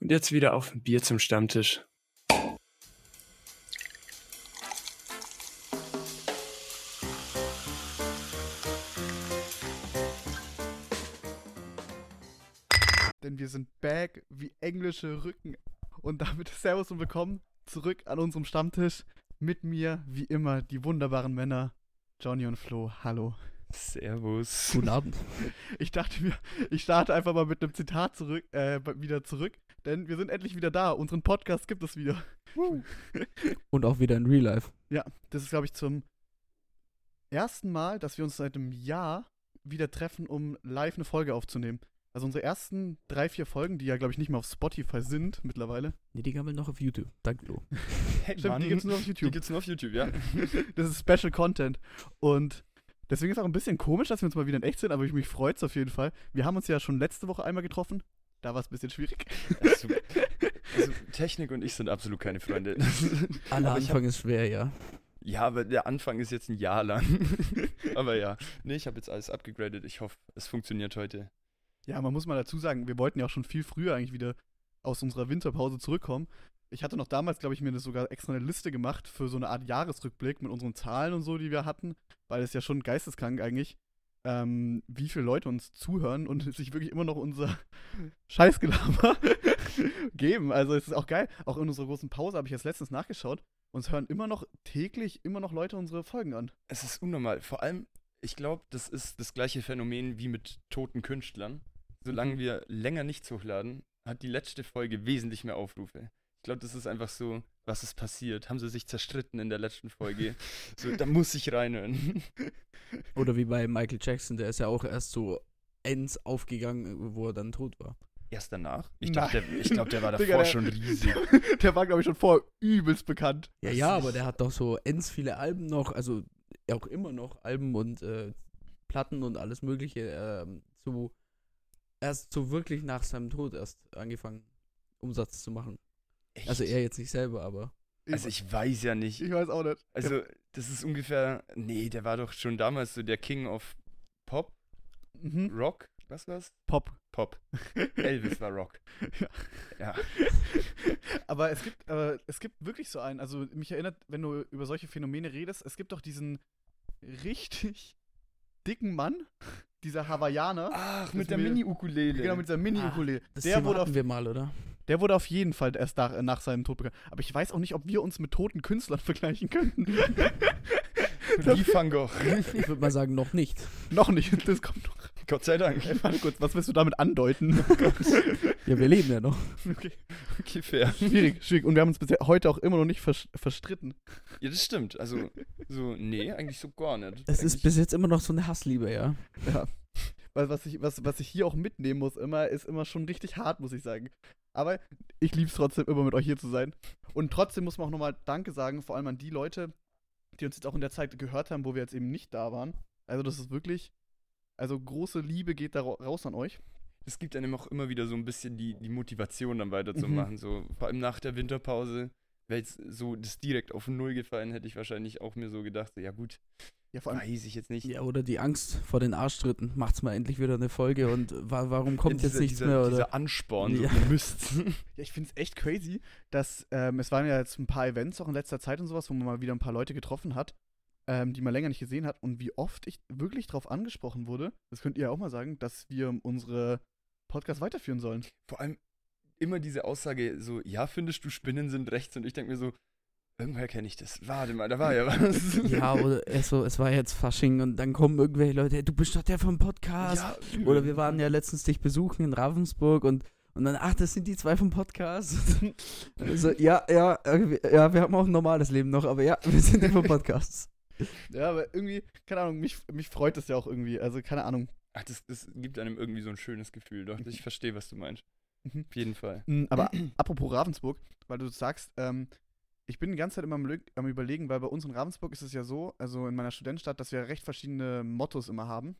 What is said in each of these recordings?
Und jetzt wieder auf ein Bier zum Stammtisch. Denn wir sind back wie englische Rücken. Und damit Servus und willkommen zurück an unserem Stammtisch. Mit mir, wie immer, die wunderbaren Männer Johnny und Flo. Hallo. Servus. Guten Abend. Ich dachte mir, ich starte einfach mal mit einem Zitat zurück, äh, wieder zurück, denn wir sind endlich wieder da. Unseren Podcast gibt es wieder. Und auch wieder in Real Life. Ja, das ist, glaube ich, zum ersten Mal, dass wir uns seit einem Jahr wieder treffen, um live eine Folge aufzunehmen. Also unsere ersten drei, vier Folgen, die ja, glaube ich, nicht mehr auf Spotify sind mittlerweile. Nee, die gammeln noch auf YouTube. Danke, Flo. Hey, Stimmt, die gibt's nur auf Die YouTube. gibt's nur auf YouTube, ja. Das ist Special Content. Und deswegen ist es auch ein bisschen komisch, dass wir uns mal wieder in echt sind, aber ich mich freut's auf jeden Fall. Wir haben uns ja schon letzte Woche einmal getroffen. Da war es ein bisschen schwierig. Also, also, Technik und ich sind absolut keine Freunde. Aller Aber ich Anfang ist schwer, ja. Ja, aber der Anfang ist jetzt ein Jahr lang. aber ja. Nee, ich habe jetzt alles abgegradet. Ich hoffe, es funktioniert heute. Ja, man muss mal dazu sagen, wir wollten ja auch schon viel früher eigentlich wieder aus unserer Winterpause zurückkommen. Ich hatte noch damals, glaube ich, mir das sogar extra eine Liste gemacht für so eine Art Jahresrückblick mit unseren Zahlen und so, die wir hatten, weil es ja schon geisteskrank eigentlich, ähm, wie viele Leute uns zuhören und sich wirklich immer noch unser Scheißgelaber geben. Also es ist auch geil. Auch in unserer großen Pause habe ich jetzt letztens nachgeschaut. Uns hören immer noch täglich immer noch Leute unsere Folgen an. Es ist unnormal. Vor allem, ich glaube, das ist das gleiche Phänomen wie mit toten Künstlern. Solange wir länger nichts hochladen, hat die letzte Folge wesentlich mehr Aufrufe. Ich glaube, das ist einfach so, was ist passiert? Haben sie sich zerstritten in der letzten Folge? so, da muss ich reinhören. Oder wie bei Michael Jackson, der ist ja auch erst so ends aufgegangen, wo er dann tot war. Erst danach? Ich glaube, der, ich glaub, der war Digga, davor der- schon riesig. Der war, glaube ich, schon vorher übelst bekannt. Ja, ja, aber der hat doch so ends viele Alben noch, also auch immer noch Alben und äh, Platten und alles Mögliche ähm, zu erst so wirklich nach seinem Tod erst angefangen, Umsatz zu machen. Echt? Also er jetzt nicht selber, aber Also ich weiß ja nicht. Ich weiß auch nicht. Also, das ist ungefähr. Nee, der war doch schon damals so der King of Pop, Mhm. Rock. Was war's? Pop. Pop. Elvis war Rock. Ja. Ja. Aber es gibt, aber es gibt wirklich so einen, also mich erinnert, wenn du über solche Phänomene redest, es gibt doch diesen richtig dicken Mann, dieser Hawaiianer, Ach, mit der Mini-Ukulele. genau mit dieser Mini-Ukulele. das Der, wurde auf- wir mal, oder? der wurde auf jeden Fall erst nach, nach seinem Tod bekannt. Aber ich weiß auch nicht, ob wir uns mit toten Künstlern vergleichen könnten. Wie Van Gogh. Ich würde mal sagen, noch nicht. noch nicht, das kommt noch. Gott sei Dank. Ey, warte kurz, was willst du damit andeuten? Ja, wir leben ja noch. okay. Okay, fair. Schwierig, schwierig. Und wir haben uns bisher heute auch immer noch nicht vers verstritten. Ja, das stimmt. Also, so, nee, eigentlich so gar nicht. Es ist bis jetzt immer noch so eine Hassliebe, ja. Ja. Weil was ich, was, was ich hier auch mitnehmen muss, immer, ist immer schon richtig hart, muss ich sagen. Aber ich liebe es trotzdem, immer mit euch hier zu sein. Und trotzdem muss man auch nochmal Danke sagen, vor allem an die Leute, die uns jetzt auch in der Zeit gehört haben, wo wir jetzt eben nicht da waren. Also, das ist wirklich. Also, große Liebe geht da ra- raus an euch. Es gibt einem auch immer wieder so ein bisschen die, die Motivation, dann weiterzumachen. So, vor allem nach der Winterpause. Wäre jetzt so das direkt auf Null gefallen, hätte ich wahrscheinlich auch mir so gedacht, so, ja gut, Ja, vor allem. weiß ich jetzt nicht. Ja, oder die Angst vor den Arschtritten. Macht's mal endlich wieder eine Folge und wa warum kommt Ja, jetzt dieser- nichts dieser, mehr? Oder? Dieser Ansporn, so, Ja. ihr müsst. Ja, ich finde es echt crazy, dass ähm, es waren ja jetzt ein paar Events auch in letzter Zeit und sowas, wo man mal wieder ein paar Leute getroffen hat, ähm, die man länger nicht gesehen hat und wie oft ich wirklich darauf angesprochen wurde, das könnt ihr ja auch mal sagen, dass wir unsere Podcasts weiterführen sollen. Vor allem immer diese Aussage so, ja, findest du Spinnen sind rechts? Und ich denke mir so, irgendwoher kenne ich das. Warte mal, da war ja was. Ja, oder es, so, es war jetzt Fasching und dann kommen irgendwelche Leute, hey, du bist doch der vom Podcast. ja Oder wir waren ja letztens dich besuchen in Ravensburg und, und dann, ach, das sind die zwei vom Podcast. also, ja, ja, ja, wir haben auch ein normales Leben noch, aber ja, wir sind die vom Podcast. Ja, aber irgendwie, keine Ahnung, mich, mich freut das ja auch irgendwie. Also, keine Ahnung. Ach, das, das gibt einem irgendwie so ein schönes Gefühl. Doch, ich verstehe, was du meinst. Mhm. Auf jeden Fall. Mm, Aber apropos Ravensburg, weil du sagst, ähm, ich bin die ganze Zeit immer am, überlegen, weil bei uns in Ravensburg ist es ja so, also in meiner Studentenstadt, dass wir recht verschiedene Mottos immer haben.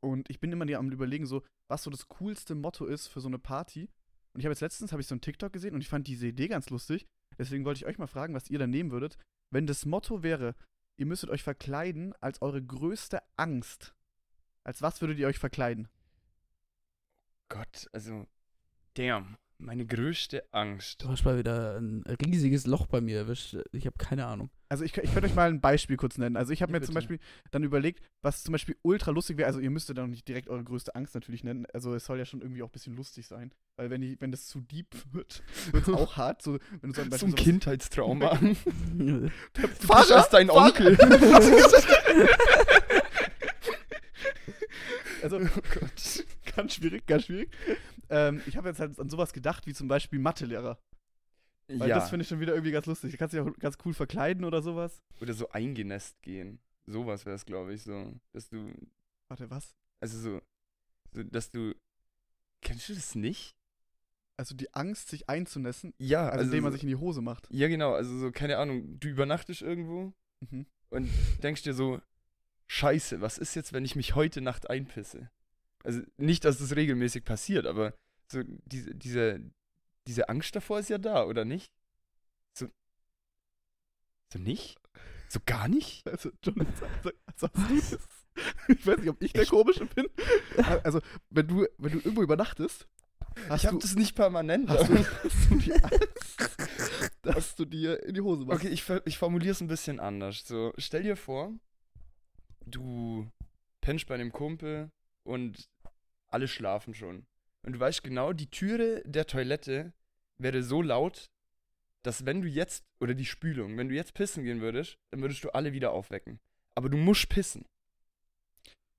Und ich bin immer am überlegen, so, was so das coolste Motto ist für so eine Party. Und ich habe jetzt letztens habe ich so einen TikTok gesehen und ich fand diese Idee ganz lustig. Deswegen wollte ich euch mal fragen, was ihr da nehmen würdet. Wenn das Motto wäre, ihr müsstet euch verkleiden als eure größte Angst. Als was würdet ihr euch verkleiden? Gott, also, damn. Meine größte Angst. Du hast mal wieder ein riesiges Loch bei mir erwischt. Ich habe keine Ahnung. Also ich, ich könnte euch mal ein Beispiel kurz nennen. Also ich habe Ja, mir zum bitte. Beispiel dann überlegt, was zum Beispiel ultra lustig wäre. Also ihr müsstet dann nicht direkt eure größte Angst natürlich nennen. Also es soll ja schon irgendwie auch ein bisschen lustig sein. Weil wenn, die, wenn das zu deep wird, wird es auch hart. So, wenn du so, So Beispiel ein sowas- Kindheitstrauma. Der Du bist als dein Onkel. Also, oh Gott. ganz schwierig, ganz schwierig. Ähm, ich habe jetzt halt an sowas gedacht, wie zum Beispiel Mathelehrer. Weil Ja, das finde ich schon wieder irgendwie ganz lustig. Du kannst dich auch ganz cool verkleiden oder sowas. oder so eingenässt gehen. Sowas wäre es, glaube ich, so. Dass du, Warte, was? also so, so, dass du, kennst du das nicht? Also die Angst, sich einzunässen, Ja, also, indem man so, sich in die Hose macht. Ja, genau, also so, keine Ahnung, du übernachtest irgendwo Mhm. und denkst dir so, scheiße, was ist jetzt, wenn ich mich heute Nacht einpisse? Also nicht, dass das regelmäßig passiert, aber so diese, diese, diese Angst davor ist ja da, oder nicht? So, so nicht? So gar nicht? Also, John, sag, sag, sagst du? Ich weiß nicht, ob ich der Ich- Komische bin. Also, wenn du, wenn du irgendwo übernachtest, hast ich habe das nicht permanent. hast, du, hast du die Angst, dass du dir in die Hose machst. Okay, ich, ich formuliere es ein bisschen anders. So, stell dir vor, du pennst bei einem Kumpel und alle schlafen schon. Und du weißt genau, die Türe der Toilette wäre so laut, dass wenn du jetzt, oder die Spülung, wenn du jetzt pissen gehen würdest, dann würdest du alle wieder aufwecken. Aber du musst pissen.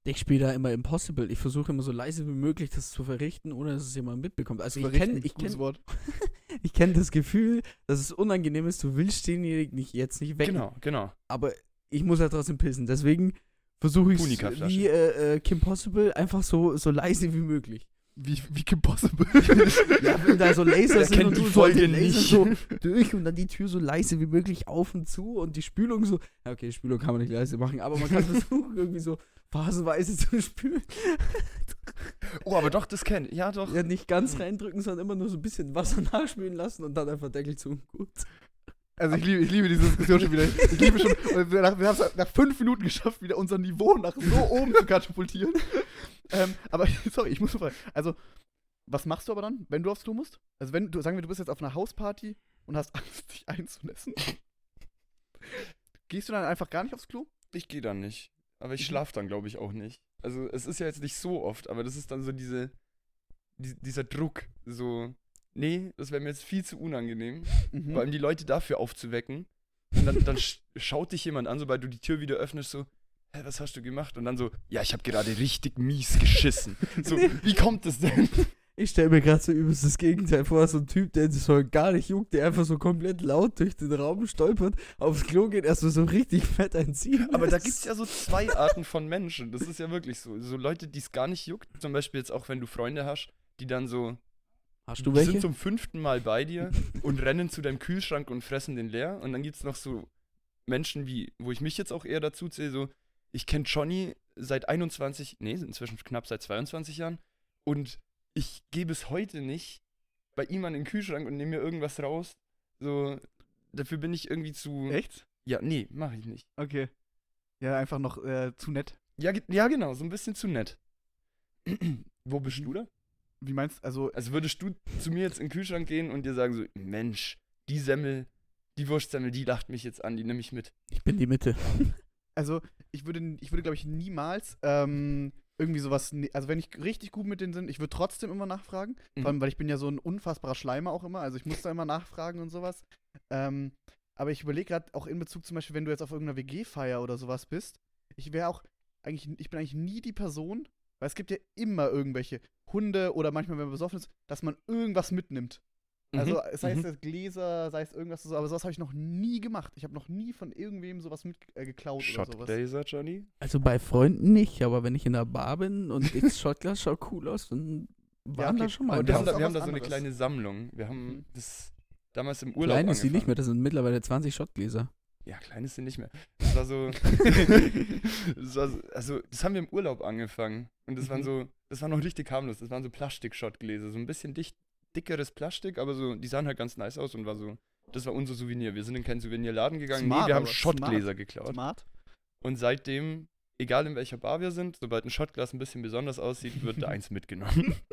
Ich spiele da immer Impossible. Ich versuche immer so leise wie möglich das zu verrichten, ohne dass es jemand mitbekommt. Also ich kenne ich gutes kenn, Wort. ich kenn das Gefühl, dass es unangenehm ist, du willst denjenigen nicht jetzt nicht wecken. Genau, genau. Aber ich muss ja trotzdem pissen. Deswegen versuche ich wie äh, äh, Kim Possible einfach so, so leise wie möglich. Wie, wie Kim Possible. Ja, wenn da so Laser Wer sind kennt und die du so Folge Laser nicht? so durch und dann die Tür so leise wie möglich auf und zu und die Spülung so. Ja, okay, Spülung kann man nicht leise machen, aber man kann versuchen, irgendwie so phasenweise zu spülen. Oh, aber doch, das kennt. Ja, doch. Ja, nicht ganz reindrücken, sondern immer nur so ein bisschen Wasser nachspülen lassen und dann einfach Deckel zu. Gut. Also ich liebe, ich liebe diese Diskussion schon wieder. Ich liebe schon, wir, haben es nach fünf Minuten geschafft, wieder unser Niveau nach so oben zu katapultieren. ähm, aber sorry, ich muss nur fragen. Also, was machst du aber dann, wenn du aufs Klo musst? Also wenn du, sagen wir, du bist jetzt auf einer Hausparty und hast Angst, dich einzunässen. Gehst du dann einfach gar nicht aufs Klo? Ich gehe dann nicht. Aber ich Mhm. schlafe dann, glaube ich, auch nicht. Also es ist ja jetzt nicht so oft, aber das ist dann so diese, die, dieser Druck. So, nee, das wäre mir jetzt viel zu unangenehm. Mhm. Vor allem die Leute dafür aufzuwecken. Und dann, dann sch schaut dich jemand an, sobald du die Tür wieder öffnest, so, hä, was hast du gemacht? Und dann so, ja, ich habe gerade richtig mies geschissen. So, wie kommt das denn? Ich stelle mir gerade so übelst das Gegenteil vor, so ein Typ, der sich so gar nicht juckt, der einfach so komplett laut durch den Raum stolpert, aufs Klo geht, erstmal so richtig fett einziehen. Aber da gibt es ja so zwei Arten von Menschen. Das ist ja wirklich so. So Leute, die es gar nicht juckt. Zum Beispiel jetzt auch, wenn du Freunde hast, die dann so, Hast du die welche? sind zum fünften Mal bei dir und rennen zu deinem Kühlschrank und fressen den leer. Und dann gibt es noch so Menschen wie, wo ich mich jetzt auch eher dazu zähle, so, ich kenne Johnny seit 21, nee, inzwischen knapp seit 22 Jahren und ich gehe bis heute nicht bei ihm an den Kühlschrank und nehme mir irgendwas raus. So, dafür bin ich irgendwie zu. Echt? Ja, nee, mache ich nicht. Okay. Ja, einfach noch äh, zu nett. Ja, ja, genau, so ein bisschen zu nett. Wo bist du da? Wie meinst du, also, Also würdest du zu mir jetzt in den Kühlschrank gehen und dir sagen so, Mensch, die Semmel, die Wurstsemmel, die lacht mich jetzt an, die nehme ich mit. Ich bin die Mitte. also ich würde, ich würde glaube ich niemals ähm, irgendwie sowas, ne- also wenn ich richtig gut mit denen bin, ich würde trotzdem immer nachfragen, Mhm. vor allem, weil ich bin ja so ein unfassbarer Schleimer auch immer, also ich muss da immer nachfragen und sowas. Ähm, aber ich überlege gerade auch in Bezug zum Beispiel, wenn du jetzt auf irgendeiner WG-Feier oder sowas bist, ich wäre auch eigentlich, ich bin eigentlich nie die Person, weil es gibt ja immer irgendwelche Hunde oder manchmal, wenn man besoffen ist, dass man irgendwas mitnimmt. Also Mhm, sei es mhm. Gläser, sei es irgendwas so, aber sowas habe ich noch nie gemacht. Ich habe noch nie von irgendwem sowas mit äh, geklaut oder sowas. Johnny? Also bei Freunden nicht, aber wenn ich in der Bar bin und das Shotglas schaut cool aus, dann waren okay. da schon mal. Aber wir das haben, da, wir haben da so eine anderes. kleine Sammlung. Wir haben Mhm. das damals im Urlaub Klein ist sie nicht mehr, das sind mittlerweile 20 Shotgläser. Ja, klein ist sie nicht mehr. Das war so, das war so also das haben wir im Urlaub angefangen. Und das waren Mhm. so, das war noch richtig harmlos. Das waren so Plastik-Shotgläser, so ein bisschen dicht, dickeres Plastik, aber so, die sahen halt ganz nice aus und war so, das war unser Souvenir. Wir sind in keinen Souvenirladen gegangen. Smart, nee, wir haben Shotgläser geklaut. Smart. Und seitdem, egal in welcher Bar wir sind, sobald ein Shotglas ein bisschen besonders aussieht, wird da eins mitgenommen.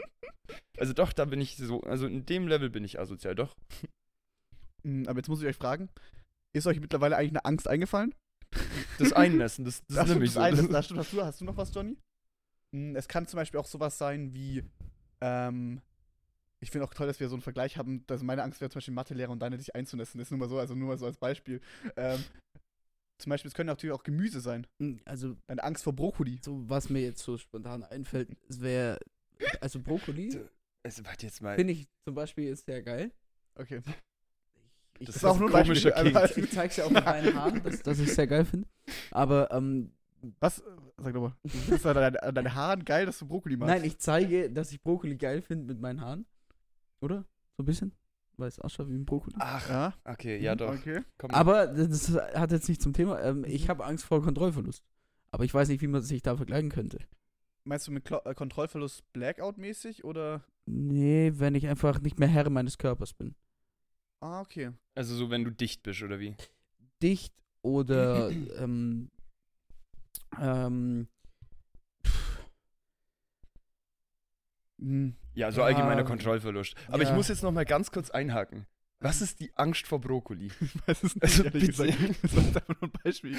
Also doch, da bin ich so, also in dem Level bin ich asozial, doch. Mm, Aber jetzt muss ich euch fragen, ist euch mittlerweile eigentlich eine Angst eingefallen? Das Einnässen, das, das, Das nämlich das so. eine, Das, stimmt. Hast du, hast du noch was, Johnny? Mm, Es kann zum Beispiel auch sowas sein wie, ähm, ich finde auch toll, dass wir so einen Vergleich haben, dass meine Angst wäre zum Beispiel Mathelehrer und deine dich einzunässen. Das ist nur mal so, also nur mal so als Beispiel. Ähm, zum Beispiel, es können natürlich auch Gemüse sein. Hm, Also, Deine Angst vor Brokkoli. so was mir jetzt so spontan einfällt, es wäre, also Brokkoli, also, warte jetzt mal. finde ich zum Beispiel ist sehr geil. Okay. Ich, Das Das war auch nur ein komischer Beispiel. Also, ich zeig's ja auch mit meinen Haaren, dass, dass ich sehr geil finde. Aber, ähm, was? Sag doch mal. Findest an deine, an deine Haaren geil, dass du Brokkoli magst. nein, ich zeige, dass ich Brokkoli geil finde mit meinen Haaren. Oder? So ein bisschen? Weil es ausschaut wie ein Brokkoli. Ach, Ja, okay, ja doch. okay. Komm. Aber das hat jetzt nicht zum Thema. Ähm, ich habe Angst vor Kontrollverlust. Aber ich weiß nicht, wie man sich da vergleichen könnte. Meinst du mit Klo äh, Kontrollverlust Blackout-mäßig oder? Nee, wenn ich einfach nicht mehr Herr meines Körpers bin. Ah, okay. Also so, wenn du dicht bist, oder wie? Dicht oder ähm, ähm, Hm. Ja, so allgemeiner Ah, Kontrollverlust. Aber ich ja. muss jetzt noch mal ganz kurz einhaken. Was ist die Angst vor Brokkoli? Ich weiß es nicht, Also ehrlich bitte. gesagt. Das jetzt einfach nur ein Beispiel.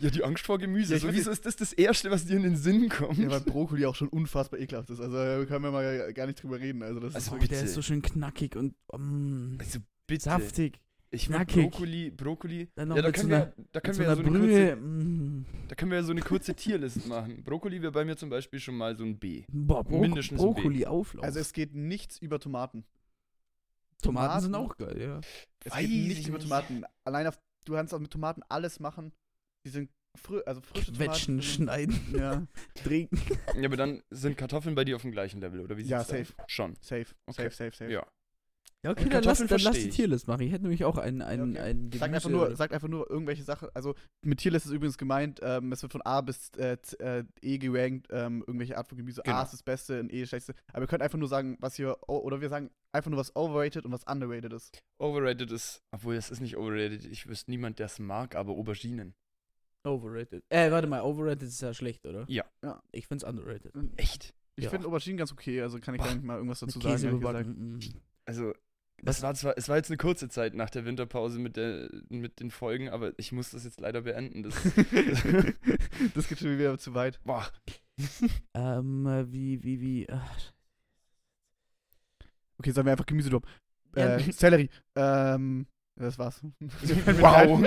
Ja, die Angst vor Gemüse. Ja, ich so, wieso ist das das Erste, was dir in den Sinn kommt? Ja, weil Brokkoli auch schon unfassbar ekelhaft ist. Also da können wir mal gar nicht drüber reden. Also das Also ist wirklich. der ist so schön knackig und mm, also bitte. saftig. Ich mag knackig. Brokkoli, Brokkoli. Dann noch Ja, da können, einer, wir, da, mit können so wir ja einer so eine Brühe. kurze, mm. da können wir ja so eine kurze Tierliste machen. Brokkoli wäre bei mir zum Beispiel schon mal so ein B. Boah, Bro Mindestens ein B. Brokkoli-Auflauf. Also es geht nichts über Tomaten. Tomaten sind Tomaten- auch geil, ja. Es Weiß geht ich nichts über nicht. Tomaten. Allein auf, du kannst auch mit Tomaten alles machen. Die sind fri also frische Quetschen, Tomaten. schneiden, Ja, trinken. Ja, aber dann sind Kartoffeln bei dir auf dem gleichen Level, oder wie Ja, sieht's da safe. aus? Schon. safe, Okay. safe, safe, safe. Ja. Ja, okay, dann lass, dann lass die. Tierlist machen. Ich hätte nämlich auch einen, einen, okay. einen Sagt einfach, nur, sagt einfach nur irgendwelche Sachen. Also mit Tierlist ist übrigens gemeint, ähm, es wird von A bis äh, äh, E gerankt, ähm, irgendwelche Art von Gemüse. Genau. A ist das Beste und E ist das Schlechteste. Aber wir können einfach nur sagen, was hier, oder wir sagen einfach nur, was overrated und was underrated ist. Overrated ist, obwohl es ist nicht overrated, ich wüsste niemand, der es mag, aber Auberginen. Overrated. Äh, warte mal, overrated ist ja schlecht, oder? Ja. Ja. Ich find's underrated. Echt? Ich Ja. finde Auberginen ganz okay, also kann ich Boah. gar nicht mal irgendwas dazu Mit sagen. Käse mm. Also, Was- es war zwar, es war jetzt eine kurze Zeit nach der Winterpause mit, der, mit den Folgen, aber ich muss das jetzt leider beenden. Das, das geht schon wieder zu weit. boah, Ähm, äh, wie, wie, wie. Ach, Okay, sagen wir einfach Gemüse drop. Ja. Äh, Sellerie. Ähm, das war's. wow.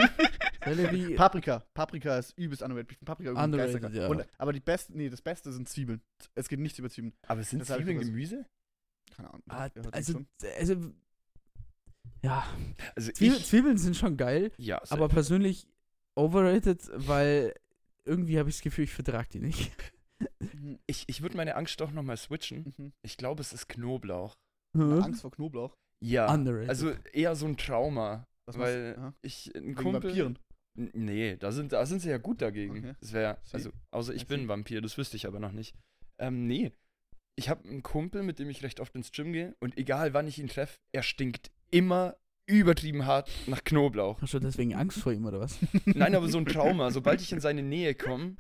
Sellerie. Paprika. Paprika ist übelst underrated. Ich Paprika Underrated, ja. Und, aber die besten, nee, das Beste sind Zwiebeln. Es geht nichts über Zwiebeln. Aber sind ich Zwiebeln. Gemüse? Keine Ahnung. Ah, also, also. Ja, Also Zwiebeln, ich, Zwiebeln sind schon geil, ja, aber persönlich overrated, weil irgendwie habe ich das Gefühl, ich vertrag die nicht. Mhm, ich, ich würde meine Angst doch nochmal switchen. mhm. Ich glaube, es ist Knoblauch. Angst vor Knoblauch. Ja. Underrated. Also eher so ein Trauma. Was weil machst- aha. ich, ein Kumpel. Vampiren. Nee, da sind, da sind sie ja gut dagegen. Okay. Das wäre, also, außer ich I bin ein Vampir, das wüsste ich aber noch nicht. Ähm, nee. Ich habe einen Kumpel, mit dem ich recht oft ins Gym gehe und egal wann ich ihn treffe, er stinkt immer übertrieben hart nach Knoblauch. Hast du deswegen Angst vor ihm oder was? Nein, aber so ein Trauma. Sobald ich in seine Nähe komme,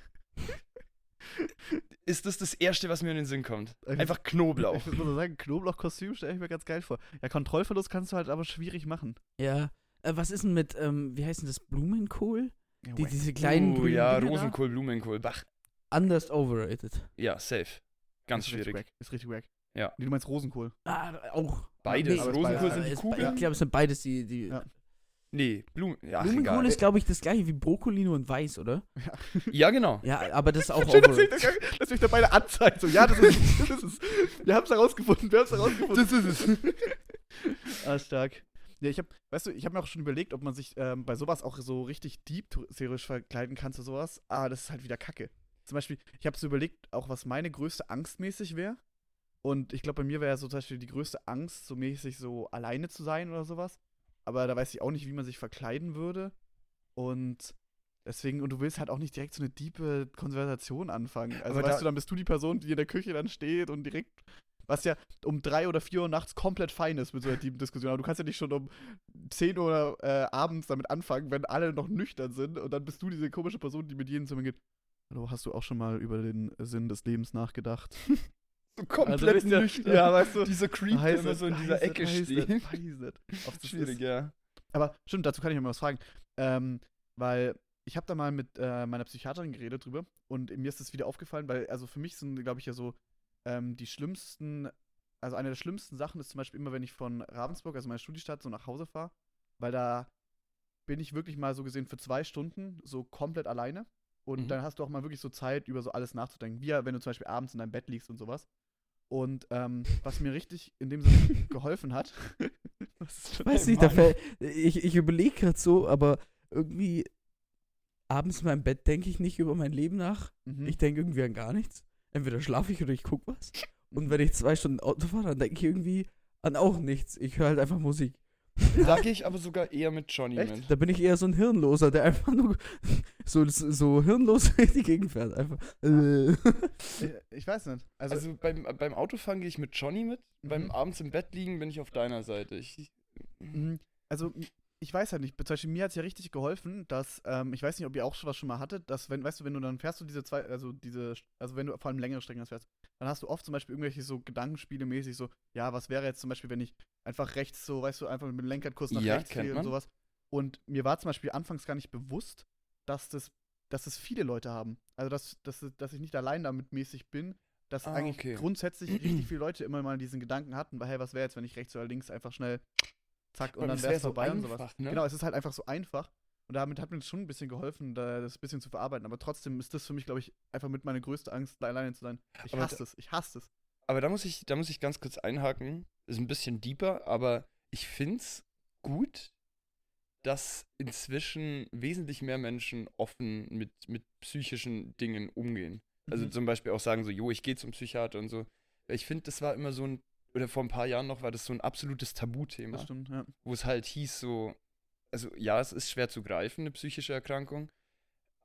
ist das das Erste, was mir in den Sinn kommt. Einfach Knoblauch. Ich würde sagen, Knoblauchkostüm stelle ich mir ganz geil vor. Ja, Kontrollverlust kannst du halt aber schwierig machen. Ja. Äh, was ist denn mit, ähm, wie heißt denn das, Blumenkohl? Ja, Die, diese kleinen Uh, grünen ja, Dinge Rosenkohl, Blumenkohl, Bach. Da? Anders overrated. Ja, safe. Ganz ist richtig schwierig. wack. Ist richtig wack. Ja. Nee, du meinst Rosenkohl. Ah, auch. Beides. aber es Rosenkohl beides. sind die Kugeln? Ich glaube, es sind beides die. die Ja. Nee, Blumen. Ja, ach, Blumenkohl egal. ist, glaube ich, das gleiche wie Brokkoli, nur in weiß, oder? Ja, genau. Ja, aber das ist auch Schön, dass ich, dass ich da beide anzeigt. So, ja, das ist, das ist es. Wir haben es herausgefunden. Wir haben es herausgefunden. Das ist es. ah, stark. Ja, ich habe, weißt du, ich habe mir auch schon überlegt, ob man sich ähm, bei sowas auch so richtig deep theoretisch verkleiden kann zu sowas. Ah, das ist halt wieder Kacke. Zum Beispiel, ich habe so überlegt, auch was meine größte Angst mäßig wäre. Und ich glaube, bei mir wäre so zum Beispiel die größte Angst, so mäßig so alleine zu sein oder sowas. Aber da weiß ich auch nicht, wie man sich verkleiden würde. Und deswegen, und du willst halt auch nicht direkt so eine diepe Konversation anfangen. Also Aber weißt du, dann bist du die Person, die in der Küche dann steht und direkt was ja um drei oder vier Uhr nachts komplett fein ist mit so einer tiefen Diskussion. Aber du kannst ja nicht schon um 10 Uhr äh, abends damit anfangen, wenn alle noch nüchtern sind und dann bist du diese komische Person, die mit jedem Zimmer geht. Hallo, hast du auch schon mal über den Sinn des Lebens nachgedacht? So komplett Also ihr- nüchtern. ja, weißt du, Dieser Creep, Weiß immer so in dieser Ecke steht. Schwierig, ist. ja. Aber stimmt, dazu kann ich mal was fragen. Ähm, weil ich habe da mal mit äh, meiner Psychiaterin geredet drüber und mir ist das wieder aufgefallen, weil, also für mich sind, glaube ich, ja so ähm, die schlimmsten, also eine der schlimmsten Sachen ist zum Beispiel immer, wenn ich von Ravensburg, also meiner Studiestadt, so nach Hause fahre, weil da bin ich wirklich mal so gesehen für zwei Stunden so komplett alleine. Und Mhm. dann hast du auch mal wirklich so Zeit, über so alles nachzudenken. Wie ja, wenn du zum Beispiel abends in deinem Bett liegst und sowas. Und ähm, was mir richtig in dem Sinne geholfen hat. was ist Weiß nicht, da Mann. fällt, ich, ich überlege gerade so, aber irgendwie abends in meinem Bett denke ich nicht über mein Leben nach. Mhm. Ich denke irgendwie an gar nichts. Entweder schlafe ich oder ich gucke was. Und wenn ich zwei Stunden Auto fahre, dann denke ich irgendwie an auch nichts. Ich höre halt einfach Musik. Da gehe ich aber sogar eher mit Johnny Echt? mit. Da bin ich eher so ein Hirnloser, der einfach nur so, so hirnlos in die Gegend fährt. Einfach. Äh. Ich, ich weiß nicht. Also, Also beim, beim Autofahren gehe ich mit Johnny mit. Beim Mhm. abends im Bett liegen bin ich auf deiner Seite. Ich, Mhm. Also, ich weiß halt nicht. Zum Beispiel mir hat es ja richtig geholfen, dass, ähm, ich weiß nicht, ob ihr auch schon was schon mal hattet, dass, wenn, weißt du, wenn du dann fährst du diese zwei, also diese, also wenn du vor allem längere Strecken fährst, dann hast du oft zum Beispiel irgendwelche so Gedankenspiele mäßig, so, ja, was wäre jetzt zum Beispiel, wenn ich einfach rechts so, weißt du, einfach mit dem Lenkerkurs nach Ja, rechts gehe und sowas. Und mir war zum Beispiel anfangs gar nicht bewusst, dass das, dass das viele Leute haben. Also, dass, dass, dass ich nicht allein damit mäßig bin, dass Ah, eigentlich okay. grundsätzlich richtig viele Leute immer mal diesen Gedanken hatten, weil, hey, was wäre jetzt, wenn ich rechts oder links einfach schnell zack und Aber dann wäre wär es so vorbei und sowas. einfach, ne? Genau, es ist halt einfach so einfach. Und damit hat mir das schon ein bisschen geholfen, da das ein bisschen zu verarbeiten. Aber trotzdem ist das für mich, glaube ich, einfach mit meine größte Angst, alleine zu sein. Ich Aber hasse es, ich hasse es. Aber da muss ich, da muss ich ganz kurz einhaken. Ist ein bisschen deeper, aber ich finde es gut, dass inzwischen wesentlich mehr Menschen offen mit, mit psychischen Dingen umgehen. Also Mhm. zum Beispiel auch sagen so, jo, ich gehe zum Psychiater und so. Ich finde, das war immer so ein, oder vor ein paar Jahren noch war das so ein absolutes Tabuthema, Das stimmt, ja. wo es halt hieß so, also ja, es ist schwer zu greifen, eine psychische Erkrankung,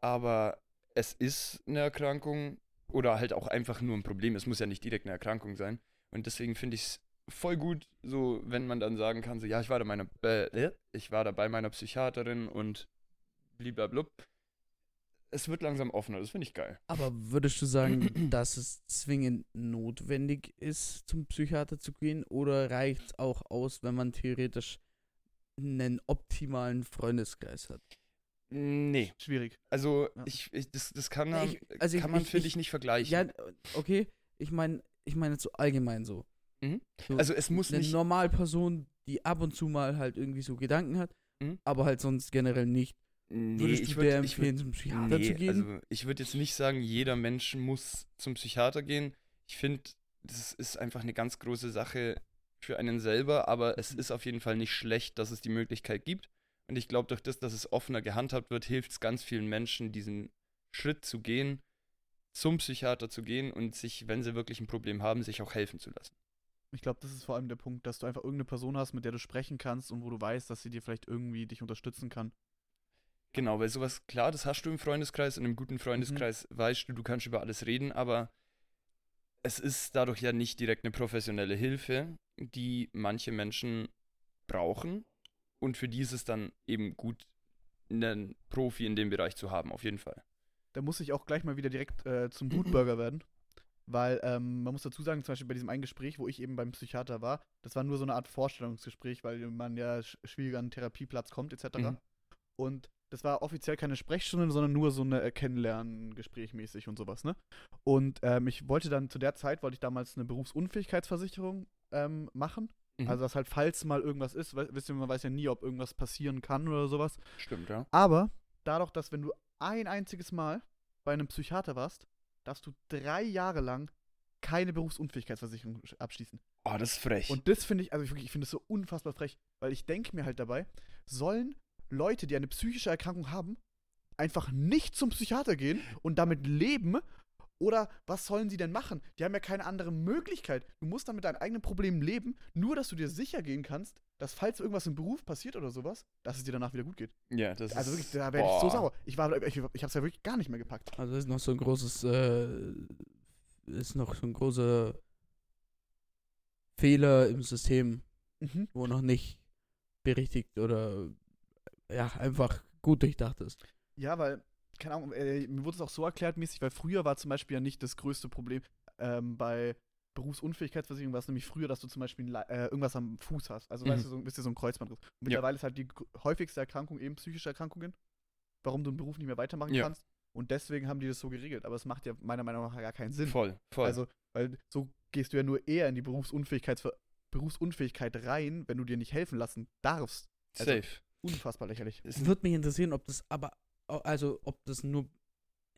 aber es ist eine Erkrankung oder halt auch einfach nur ein Problem. Es muss ja nicht direkt eine Erkrankung sein. Und deswegen finde ich es voll gut, so wenn man dann sagen kann, so ja, ich war da meiner, äh, ich war da bei meiner Psychiaterin und blablabla. Es wird langsam offener, das finde ich geil. Aber würdest du sagen, dass es zwingend notwendig ist, zum Psychiater zu gehen? Oder reicht es auch aus, wenn man theoretisch einen optimalen Freundeskreis hat? Nee, Schwierig. also Ja. ich, ich das, das kann, Nee, man, ich- also ich- kann man, ich- finde ich- ich, nicht vergleichen. Ja, okay. Ich meine, ich meine so allgemein so. Mhm. so also es muss eine nicht, Normalperson, die ab und zu mal halt irgendwie so Gedanken hat, Mhm. aber halt sonst generell nicht. nee, Würdest ich du würd- der ich würd- empfehlen, zum Psychiater Nee, zu gehen? also ich würde jetzt nicht sagen, jeder Mensch muss zum Psychiater gehen. Ich finde, das ist einfach eine ganz große Sache für einen selber, aber es ist auf jeden Fall nicht schlecht, dass es die Möglichkeit gibt. Und ich glaube, durch das, dass es offener gehandhabt wird, hilft es ganz vielen Menschen, diesen Schritt zu gehen, zum Psychiater zu gehen und sich, wenn sie wirklich ein Problem haben, sich auch helfen zu lassen. Ich glaube, das ist vor allem der Punkt, dass du einfach irgendeine Person hast, mit der du sprechen kannst und wo du weißt, dass sie dir vielleicht irgendwie dich unterstützen kann. Genau, weil sowas, klar, das hast du im Freundeskreis, in einem guten Freundeskreis weißt du, du kannst über alles reden, aber es ist dadurch ja nicht direkt eine professionelle Hilfe, die manche Menschen brauchen und für die ist es dann eben gut, einen Profi in dem Bereich zu haben, auf jeden Fall. Da muss ich auch gleich mal wieder direkt äh, zum Blutburger werden. Weil ähm, man muss dazu sagen, zum Beispiel bei diesem einen Gespräch, wo ich eben beim Psychiater war, das war nur so eine Art Vorstellungsgespräch, weil man ja sch- schwieriger an einen Therapieplatz kommt, etc. Mhm. Und das war offiziell keine Sprechstunde, sondern nur so eine äh, Kennenlernen-Gespräch mäßig und sowas, ne? Und ähm, ich wollte dann zu der Zeit, wollte ich damals eine Berufsunfähigkeitsversicherung ähm, machen. Mhm. Also, dass halt, falls mal irgendwas ist, we- wisst ihr, man weiß ja nie, ob irgendwas passieren kann oder sowas. Stimmt, ja. Aber dadurch, dass wenn du ein einziges Mal bei einem Psychiater warst, darfst du drei Jahre lang keine Berufsunfähigkeitsversicherung sch- abschließen. Oh, das ist frech. Und das finde ich, also ich, ich finde es so unfassbar frech, weil ich denke mir halt dabei, sollen Leute, die eine psychische Erkrankung haben, einfach nicht zum Psychiater gehen und damit leben? Oder was sollen sie denn machen? Die haben ja keine andere Möglichkeit. Du musst dann mit deinen eigenen Problemen leben, nur dass du dir sicher gehen kannst, dass falls irgendwas im Beruf passiert oder sowas, dass es dir danach wieder gut geht. ja, das Also ist, wirklich, da werde ich so sauer. Ich, war, ich, ich hab's ja wirklich gar nicht mehr gepackt. Also ist noch so ein großes, äh, ist noch so ein großer Fehler im System, Mhm. wo noch nicht berichtigt oder ja, einfach gut durchdacht ist. Ja, weil, keine Ahnung, äh, mir wurde es auch so erklärt mäßig, weil früher war zum Beispiel ja nicht das größte Problem ähm, bei Berufsunfähigkeitsversicherung war es nämlich früher, dass du zum Beispiel äh, irgendwas am Fuß hast. Also Mhm. weißt du, so, bist du so ein Kreuzbandriss. Und mittlerweile ist halt die häufigste Erkrankung eben psychische Erkrankungen, warum du im Beruf nicht mehr weitermachen Ja. kannst. Und deswegen haben die das so geregelt. Aber es macht ja meiner Meinung nach gar keinen Sinn. Voll, voll. Also, weil so gehst du ja nur eher in die Berufsunfähigkeit, Berufsunfähigkeit rein, wenn du dir nicht helfen lassen darfst. also- Safe. Unfassbar lächerlich. Es würde mich interessieren, ob das aber, also ob das nur,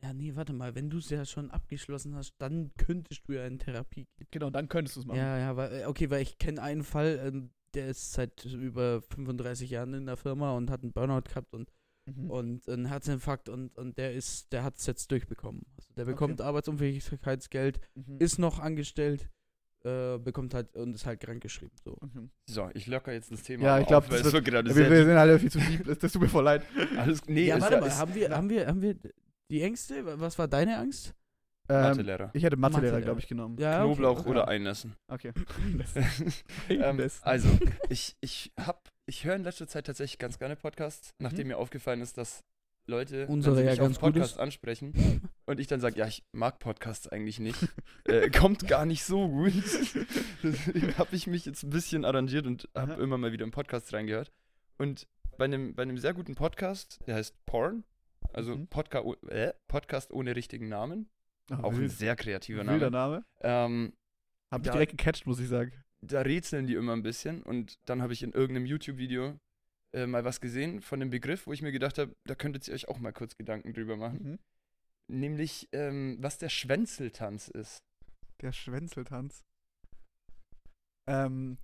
ja nee, warte mal, wenn du es ja schon abgeschlossen hast, dann könntest du ja in Therapie gehen. Genau, dann könntest du es machen. Ja, ja, weil, äh, okay, weil ich kenne einen Fall, ähm, der ist seit über 35 Jahren in der Firma und hat einen Burnout gehabt und, Mhm. und einen Herzinfarkt und, und der ist, der hat es jetzt durchbekommen. Also der bekommt Arbeitsunfähigkeitsgeld, Mhm. ist noch angestellt, äh, bekommt halt und ist halt krankgeschrieben. So. Mhm. So, ich locker jetzt das Thema Ja, ich auf, glaub, weil das es wird gerade Wir, wir sind alle viel zu lieb, das, tut mir voll leid. alles, nee, ja, ist warte mal, ist haben wir, haben wir, haben wir die Ängste? Wa- Was war deine Angst? Ähm, Mathelehrer. ich hätte Mathelehrer, Mathelehrer. glaube ich, genommen. Ja, Knoblauch okay. oder Einnässen. Okay. ähm, also, ich, ich hab, ich höre in letzter Zeit tatsächlich ganz gerne Podcasts, nachdem Mhm. mir aufgefallen ist, dass Leute, Unsere wenn sie ja mich ganz auf ist. ansprechen und ich dann sage, ja, ich mag Podcasts eigentlich nicht, äh, kommt gar nicht so gut. Deswegen habe ich mich jetzt ein bisschen arrangiert und habe immer mal wieder in Podcasts reingehört. Und bei einem, bei einem sehr guten Podcast, der heißt Porn, also Mhm. Podca äh, Podcast ohne richtigen Namen, Ach, auch ein wild. sehr kreativer wilder Name. Name. Ähm, Hab ich Ja. direkt gecatcht, muss ich sagen. da rätseln die immer ein bisschen und dann habe ich in irgendeinem YouTube-Video äh, mal was gesehen von dem Begriff, wo ich mir gedacht habe, da könntet ihr euch auch mal kurz Gedanken drüber machen. Mhm. Nämlich, ähm, was der Schwänzeltanz ist. Der Schwänzeltanz. Ähm,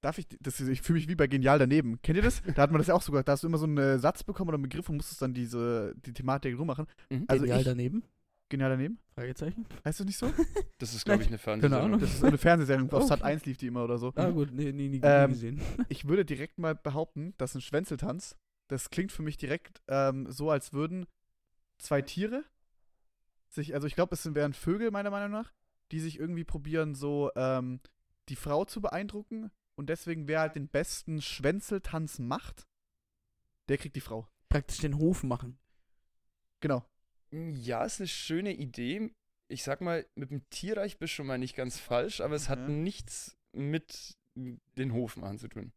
darf ich, das, ich fühle mich wie bei Genial daneben. Kennt ihr das? Da hat man das ja auch sogar, da hast du immer so einen äh, Satz bekommen oder einen Begriff und musstest dann diese, die Thematik rummachen. Mhm. Also Genial ich- daneben? Genial daneben? Fragezeichen? Heißt das nicht so? Das ist, glaube ich, eine Fernsehsendung. Ahnung. Das ist so eine Fernsehserie, auf Okay. Sat 1 lief die immer oder so. Ah gut, nee, nee, nie, nie Ähm, gesehen. Ich würde direkt mal behaupten, dass ein Schwänzeltanz, das klingt für mich direkt ähm, so, als würden zwei Tiere sich, also ich glaube, es sind- wären Vögel meiner Meinung nach, die sich irgendwie probieren, so ähm, die Frau zu beeindrucken und deswegen, wer halt den besten Schwänzeltanz macht, der kriegt die Frau. Praktisch den Hof machen. Genau. Ja, ist eine schöne Idee. Ich sag mal, mit dem Tierreich bist du schon mal nicht ganz falsch, aber es hat Mhm. nichts mit den Hofmachen zu tun.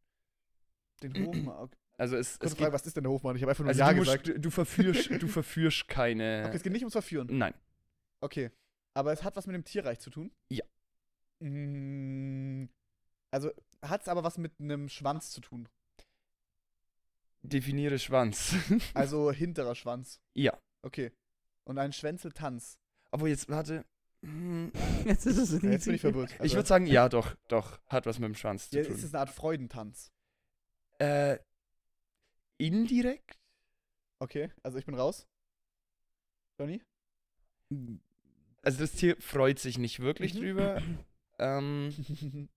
Den Hofmann. Okay. Also es, es Frage, geht, was ist denn der Hofmann? Ich habe einfach nur also Ja du, musst, gesagt. du, du verführst, du verführst keine. Okay, es geht nicht ums Verführen. Nein. Okay. Aber es hat was mit dem Tierreich zu tun? Ja. Mm, Also hat es aber was mit einem Schwanz zu tun. Definiere Schwanz. Also hinterer Schwanz. ja. Okay. Und ein Schwänzeltanz. Aber jetzt, warte. Hm, Jetzt ist es Ja, jetzt bin ich verwirrt. Ich würde sagen, ja, doch, doch. Hat was mit dem Schwanz zu ja, tun. ist es eine Art Freudentanz. Äh, indirekt? Okay, also ich bin raus. Johnny? Also das Tier freut sich nicht wirklich Mhm. drüber. Ähm,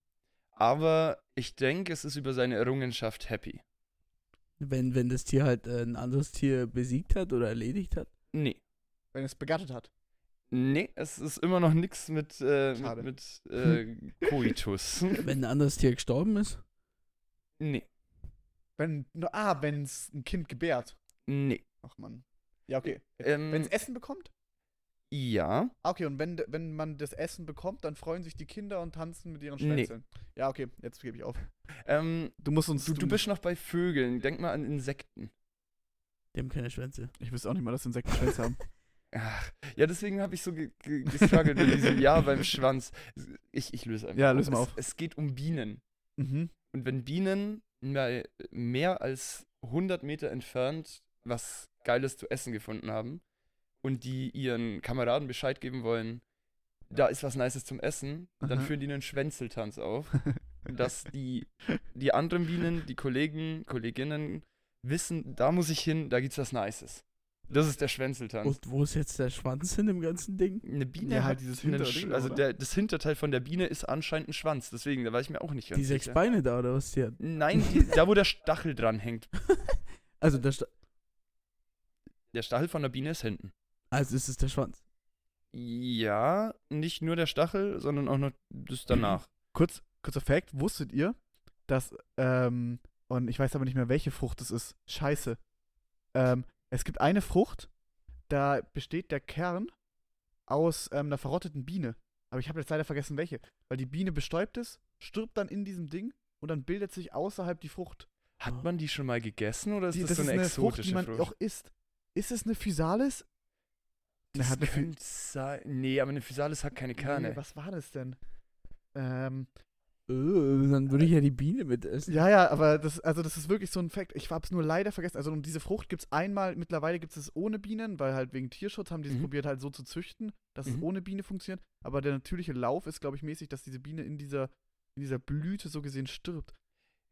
aber ich denke, es ist über seine Errungenschaft happy. Wenn, wenn das Tier halt äh, ein anderes Tier besiegt hat oder erledigt hat. Nee. Wenn es begattet hat. Nee, es ist immer noch nichts mit, äh, Schade. mit, mit äh, Coitus. Wenn ein anderes Tier gestorben ist. nee. Wenn, ah, wenn es ein Kind gebärt. Nee. Ach man. Ja, okay. Ähm, Wenn es Essen bekommt? ja. Ah, okay, und wenn, wenn man das Essen bekommt, dann freuen sich die Kinder und tanzen mit ihren Nee. Schwänzeln. Ja, okay, jetzt gebe ich auf. Ähm, Du musst uns. du, du bist noch bei Vögeln. Denk mal an Insekten. Die haben keine Schwänze. Ich wüsste auch nicht mal, dass Insekten Schwänze haben. Ach, ja, deswegen habe ich so ge ge gestruggelt mit diesem Ja beim Schwanz. Ich, ich löse einfach. Ja, löse mal es, auf. Es geht um Bienen. Mhm. Und wenn Bienen mehr, mehr als 100 Meter entfernt was Geiles zu essen gefunden haben und die ihren Kameraden Bescheid geben wollen, da ist was Nices zum Essen, dann Aha. führen die einen Schwänzeltanz auf, dass die, die anderen Bienen, die Kollegen, Kolleginnen wissen, da muss ich hin, da gibt's was Nices. Das ist der Schwänzeltanz. Und wo ist jetzt der Schwanz in dem ganzen Ding? Eine Biene Ja, hat dieses einen hintere Sch- Ding, also der, das Hinterteil von der Biene ist anscheinend ein Schwanz, deswegen, da war ich mir auch nicht ganz Die sechs sicher. Beine da oder was die hat? Nein, die, da wo der Stachel dran hängt. Also, der Sta Der Stachel von der Biene ist hinten. also ist es der Schwanz. Ja, nicht nur der Stachel, sondern auch noch das danach. Kurz, kurzer Fact: Wusstet ihr, dass, ähm, und ich weiß aber nicht mehr, welche Frucht es ist. Scheiße. Ähm, es gibt eine Frucht, da besteht der Kern aus ähm, einer verrotteten Biene. Aber ich habe jetzt leider vergessen, welche. Weil die Biene bestäubt ist, stirbt dann in diesem Ding und dann bildet sich außerhalb die Frucht. Hat man die schon mal gegessen oder ist Die, das, so eine, Frucht, exotische die man Frucht? auch isst. Ist es eine Physalis? das hat eine Phy- sein. Nee, aber eine Physalis hat keine Kerne. Nee, was war das denn? Ähm, Äh, dann würde ich ja die Biene mit essen. ja, ja, aber das, also das ist wirklich so ein Fakt. Ich habe es nur leider vergessen. Also diese Frucht gibt es einmal, mittlerweile gibt es es ohne Bienen, weil halt wegen Tierschutz haben die es Mhm. probiert halt so zu züchten, dass es Mhm. ohne Biene funktioniert. Aber der natürliche Lauf ist, glaube ich, mäßig, dass diese Biene in dieser, in dieser Blüte so gesehen stirbt.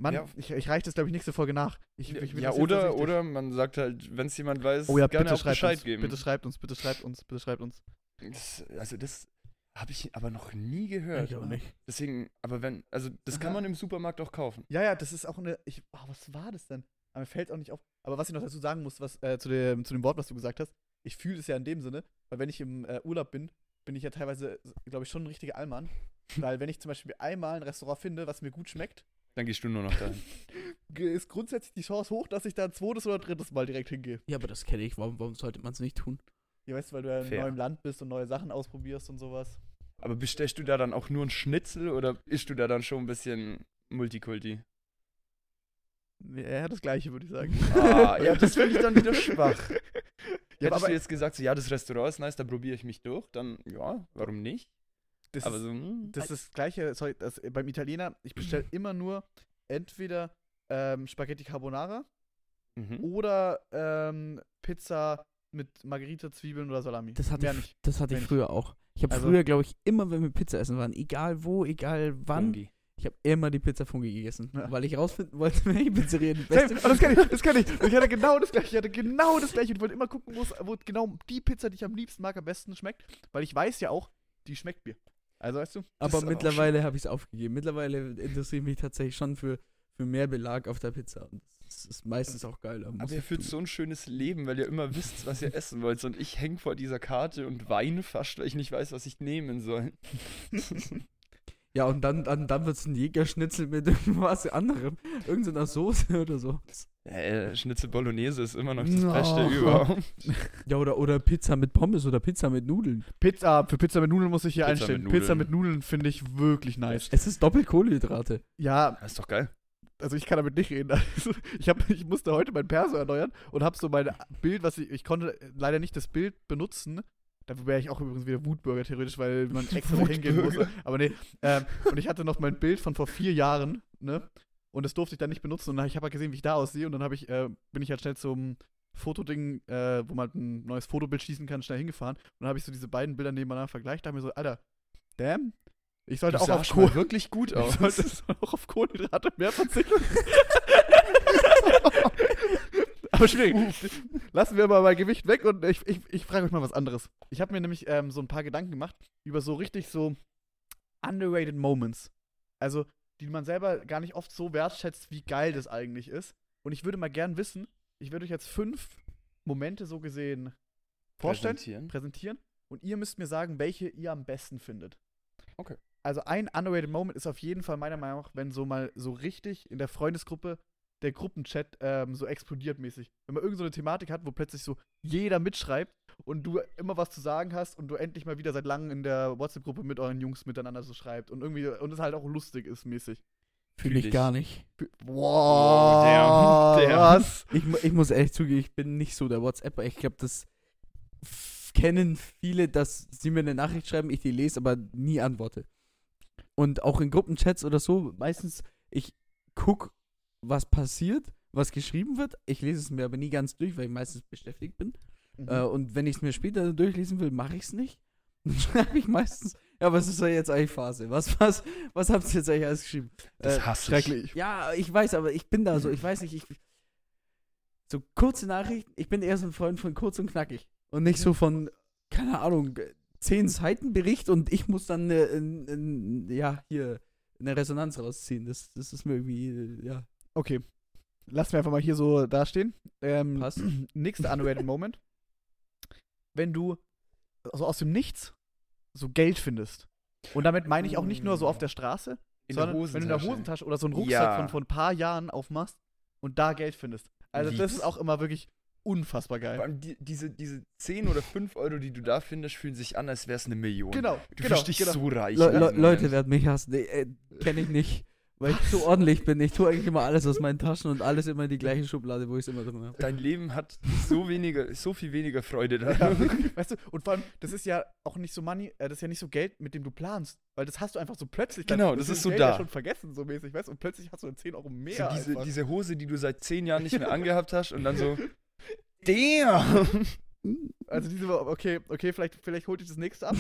Mann, Ja. ich, ich reiche das, glaube ich, nächste Folge nach. Ich, ich ja, oder, oder man sagt halt, wenn es jemand weiß, Oh ja, gerne bitte schreibt Bescheid uns, geben. bitte schreibt uns, bitte schreibt uns, bitte schreibt uns. Das, also das habe ich aber noch nie gehört. Ich auch nicht. Deswegen, aber wenn, also das kann Aha. man im Supermarkt auch kaufen. Ja, ja, das ist auch eine. Ich, oh, was war das denn? Aber mir fällt auch nicht auf. Aber was ich noch dazu sagen muss, was äh, zu, dem, zu dem Wort, was du gesagt hast, ich fühle es ja in dem Sinne, weil wenn ich im äh, Urlaub bin, bin ich ja teilweise, glaube ich, schon ein richtiger Allmann. weil wenn ich zum Beispiel einmal ein Restaurant finde, was mir gut schmeckt, Dann gehst du nur noch dahin. ist grundsätzlich die Chance hoch, dass ich da ein zweites oder drittes Mal direkt hingehe. Ja, aber das kenne ich. Warum, warum sollte man es nicht tun? Ja, weißt du, weil du ja in Fair. neuem Land bist und neue Sachen ausprobierst und sowas. aber bestellst du da dann auch nur ein Schnitzel oder isst du da dann schon ein bisschen Multikulti? Ja, das gleiche, würde ich sagen. Ah, ja, das finde ich dann wieder schwach. Ja, Hättest du jetzt gesagt, so, ja, das Restaurant ist nice, da probiere ich mich durch, dann ja, warum nicht? das aber ist, so, hm, Das ist das gleiche, sorry, das, beim Italiener, ich bestelle immer nur entweder ähm, Spaghetti Carbonara mhm. oder ähm, Pizza mit Margarita, Zwiebeln oder Salami. Das hatte, Mehr ich, nicht. das hatte ich nicht. früher auch. Ich habe Also- früher, glaube ich, immer, wenn wir Pizza essen waren, egal wo, egal wann, Fungi. ich habe immer die Pizza Fungi gegessen, Ja. weil ich rausfinden wollte, welche Pizzeria die beste oh, das kann ich, das kann ich. Ich hatte genau das gleiche. Ich hatte genau das gleiche. Und ich wollte immer gucken, wo genau die Pizza, die ich am liebsten mag, am besten schmeckt. Weil ich weiß ja auch, die schmeckt mir. Also weißt du? Das Aber mittlerweile habe ich es aufgegeben. Mittlerweile interessiere ich mich tatsächlich schon für, für mehr Belag auf der Pizza. Und das ist meistens auch geil. Aber ihr führt so ein schönes Leben, weil ihr immer wisst, was ihr essen wollt. Und ich hänge vor dieser Karte und weine fast, weil ich nicht weiß, was ich nehmen soll. Ja, und dann, dann, dann wird es ein Jägerschnitzel mit irgendwas anderem. Irgendeiner Soße oder so. Äh, Schnitzel Bolognese ist immer noch das No. Beste überhaupt. Ja, oder, oder Pizza mit Pommes oder Pizza mit Nudeln. Pizza, für Pizza mit Nudeln muss ich hier Pizza einstellen. mit Pizza mit Nudeln finde ich wirklich nice. Es ist Doppelkohlenhydrate. Ja, Das ist doch geil. Also ich kann damit nicht reden. Also ich, hab, ich musste heute mein Perso erneuern und habe so mein Bild, was ich, ich konnte leider nicht das Bild benutzen. Dafür wäre ich auch übrigens wieder Wutbürger theoretisch, weil man extra da hingehen muss. Aber nee. Ähm, und ich hatte noch mein Bild von vor vier Jahren, ne? Und das durfte ich dann nicht benutzen. Und ich habe halt gesehen, wie ich da aussehe. Und dann habe ich, äh, bin ich halt schnell zum Fotoding, äh, wo man halt ein neues Fotobild schießen kann, schnell hingefahren. Und dann habe ich so diese beiden Bilder nebeneinander vergleicht. Da habe ich mir so, Alter, damn, ich sollte Du auch auf sahst Kohl mal wirklich gut ich aus. sollte auch auf Kohlenhydrate mehr verzichten. Aber schwierig. Lassen wir mal mein Gewicht weg und ich, ich, ich frage euch mal was anderes. Ich habe mir nämlich ähm, so ein paar Gedanken gemacht über so richtig so underrated Moments. Also, die man selber gar nicht oft so wertschätzt, wie geil das eigentlich ist. Und ich würde mal gern wissen, ich würde euch jetzt fünf Momente so gesehen vorstellen Präsentieren. präsentieren und ihr müsst mir sagen, welche ihr am besten findet. Okay. Also ein underrated Moment ist auf jeden Fall meiner Meinung nach, wenn so mal so richtig in der Freundesgruppe der Gruppenchat ähm, so explodiert mäßig. Wenn man irgendeine so eine Thematik hat, wo plötzlich so jeder mitschreibt und du immer was zu sagen hast und du endlich mal wieder seit langem in der WhatsApp-Gruppe mit euren Jungs miteinander so schreibt und irgendwie und es halt auch lustig ist mäßig. Fühle Fühl ich ich. gar nicht. Wow, damn, damn. was? Ich, ich muss ehrlich zugeben, ich bin nicht so der WhatsApper. Ich glaube, das kennen viele, dass sie mir eine Nachricht schreiben, ich die lese, aber nie antworte. Und auch in Gruppenchats oder so, meistens, ich guck, was passiert, was geschrieben wird. Ich lese es mir aber nie ganz durch, weil ich meistens beschäftigt bin. Mhm. Äh, und wenn ich es mir später durchlesen will, mache ich es nicht. Dann schreibe ich meistens, ja, was ist da jetzt eigentlich Phase? Was, was, was habt ihr jetzt eigentlich alles geschrieben? Das Äh, hasse ich. Schrecklich. ja, ich weiß, aber ich bin da so, ich weiß nicht, ich. So kurze Nachrichten, ich bin eher so ein Freund von kurz und knackig. Und nicht so von, keine Ahnung, zehn Seiten Bericht und ich muss dann, äh, in, in, ja, hier eine Resonanz rausziehen. Das, das ist mir irgendwie, äh, ja. Okay. Lassen wir einfach mal hier so dastehen. Ähm, Passt. Nächster underrated Moment. Wenn du also aus dem Nichts so Geld findest. Und damit meine ich auch nicht nur so auf der Straße, In sondern der wenn du in der Hosentasche. Oder so einen Rucksack Ja. von vor ein paar Jahren aufmachst und da Geld findest. Also das Lieb's. ist auch immer wirklich unfassbar Vor geil. allem die, diese, diese 10 oder 5 Euro, die du da findest, fühlen sich an, als wäre es eine Million. Genau, Du genau, fühlst dich genau. so reich. Le Le Leute werden mich hassen. Nee, äh, Kenne ich nicht. Weil ich so ordentlich bin. Ich tue eigentlich immer alles aus meinen Taschen und alles immer in die gleiche Schublade, wo ich es immer drin habe. Dein Leben hat so weniger, so viel weniger Freude da. Ja, weißt du, und vor allem, das ist ja auch nicht so Money, äh, das ist ja nicht so Geld, mit dem du planst, weil das hast du einfach so plötzlich. dann- Genau, du das hast ist so Geld da. Ja schon vergessen, so mäßig, weißt du, und plötzlich hast du dann 10 Euro mehr. So diese, diese Hose, die du seit 10 Jahren nicht mehr angehabt hast und dann so, damn! Also diese, okay, okay, vielleicht, vielleicht holt ich das nächste ab.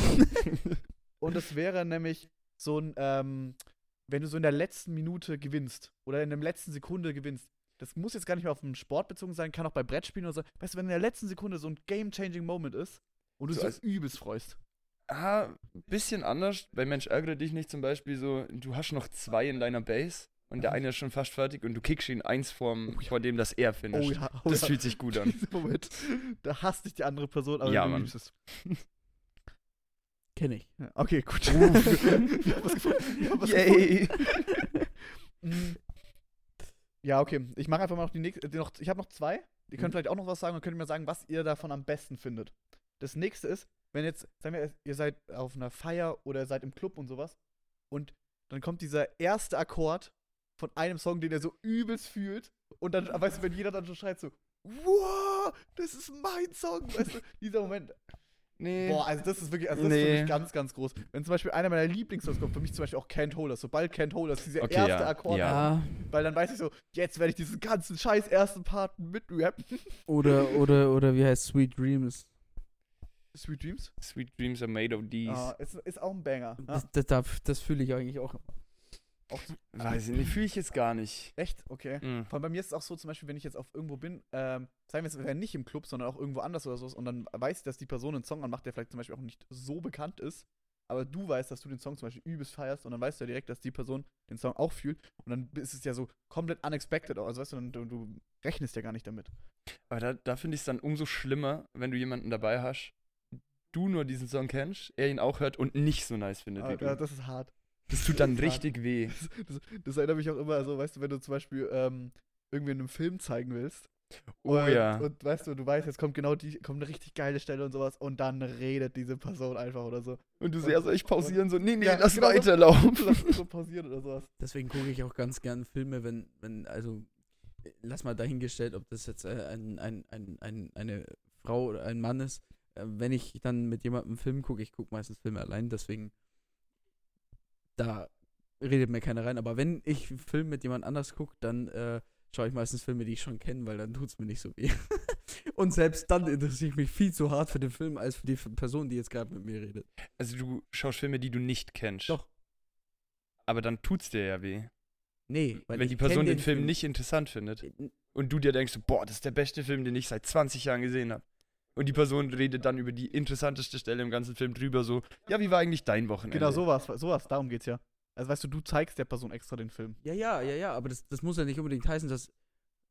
und das wäre nämlich so ein, ähm, wenn du so in der letzten Minute gewinnst oder in der letzten Sekunde gewinnst. Das muss jetzt gar nicht mehr auf den Sport bezogen sein, kann auch bei Brettspielen oder so. Weißt du, wenn in der letzten Sekunde so ein game-changing Moment ist und du So als- übelst freust. Ah, bisschen anders. Bei Mensch ärgere dich nicht zum Beispiel so, du hast noch zwei in deiner Base und der eine ist schon fast fertig und du kickst ihn eins vorm, Oh ja. vor dem das er finisht. Oh ja, oh das ja. fühlt sich gut an. Moment, da hasst dich die andere Person, aber Ja, du Mann. liebst es. Kenne ich. Okay, gut. Uff. Wir haben was gefunden. Wir haben was Yay! Mm. Ja, okay. Ich mache einfach mal noch die nächste. Noch, ich habe noch zwei. Die können Mhm. vielleicht auch noch was sagen und könnt mir sagen, was ihr davon am besten findet. Das nächste ist, wenn jetzt, sagen wir, ihr seid auf einer Feier oder ihr seid im Club und sowas und dann kommt dieser erste Akkord von einem Song, den ihr so übelst fühlt und dann, weißt du, wenn jeder dann schon schreit so, wow, das ist mein Song, weißt du, dieser Moment. Nee. Boah, also das ist wirklich, also das ist für Nee. mich ganz, ganz groß. Wenn zum Beispiel einer meiner Lieblingssongs kommt, für mich zum Beispiel auch Can't Hold Us, sobald Can't Hold Us, dieser Okay, erste ja, Akkord ja. Weil dann weiß ich so, jetzt werde ich diesen ganzen scheiß ersten Part mitrappen. Oder, oder, oder wie heißt Sweet Dreams? Sweet Dreams? Sweet Dreams are made of these. Ah, ist, ist auch ein Banger. Ja, Das, das, das, das fühle ich eigentlich auch. Auch Weiß ich nicht, fühle ich jetzt gar nicht. echt? Okay. Mhm. Vor allem bei mir ist es auch so, zum Beispiel, wenn ich jetzt auf irgendwo bin, ähm, sagen wir jetzt, wir wären nicht im Club, sondern auch irgendwo anders oder so, und dann weiß ich, dass die Person einen Song anmacht, der vielleicht zum Beispiel auch nicht so bekannt ist, aber du weißt, dass du den Song zum Beispiel übelst feierst und dann weißt du ja direkt, dass die Person den Song auch fühlt und dann ist es ja so komplett unexpected, also weißt du, dann, du, du rechnest ja gar nicht damit. Aber da, da finde ich es dann umso schlimmer, wenn du jemanden dabei hast, du nur diesen Song kennst, er ihn auch hört und nicht so nice findet Ah, wie du. ja, das ist hart. Das tut dann das richtig weh. Das, das erinnert mich auch immer, also weißt du, wenn du zum Beispiel ähm, irgendwie in einem Film zeigen willst. Oh und, ja. Und weißt du, du weißt, jetzt kommt genau die, kommt eine richtig geile Stelle und sowas und dann redet diese Person einfach oder so. Und du sehr soll ich pausieren, so, nee, nee, Ja, lass genau so. weiterlaufen. Lass so pausieren oder sowas. Deswegen gucke ich auch ganz gern Filme, wenn, wenn, also, lass mal dahingestellt, ob das jetzt äh, ein, ein, ein, ein, eine Frau oder ein Mann ist. Äh, wenn ich dann mit jemandem einen Film gucke, ich gucke meistens Filme allein, deswegen, da redet mir keiner rein. Aber wenn ich einen Film mit jemand anders gucke, dann äh, schaue ich meistens Filme, die ich schon kenne, weil dann tut es mir nicht so weh. Und selbst dann interessiere ich mich viel zu hart für den Film, als für die Person, die jetzt gerade mit mir redet. Also du schaust Filme, die du nicht kennst. Doch. Aber dann tut's dir ja weh. Nee, weil wenn die Person kenn den Film nicht interessant findet. Äh, Und du dir denkst, boah, das ist der beste Film, den ich seit 20 Jahren gesehen habe. Und die Person redet dann über die interessanteste Stelle im ganzen Film drüber, so, ja, wie war eigentlich dein Wochenende? Genau, sowas, sowas, darum geht's ja. Also weißt du, du zeigst der Person extra den Film. Ja, ja, ja, ja, aber das, das muss ja nicht unbedingt heißen, dass.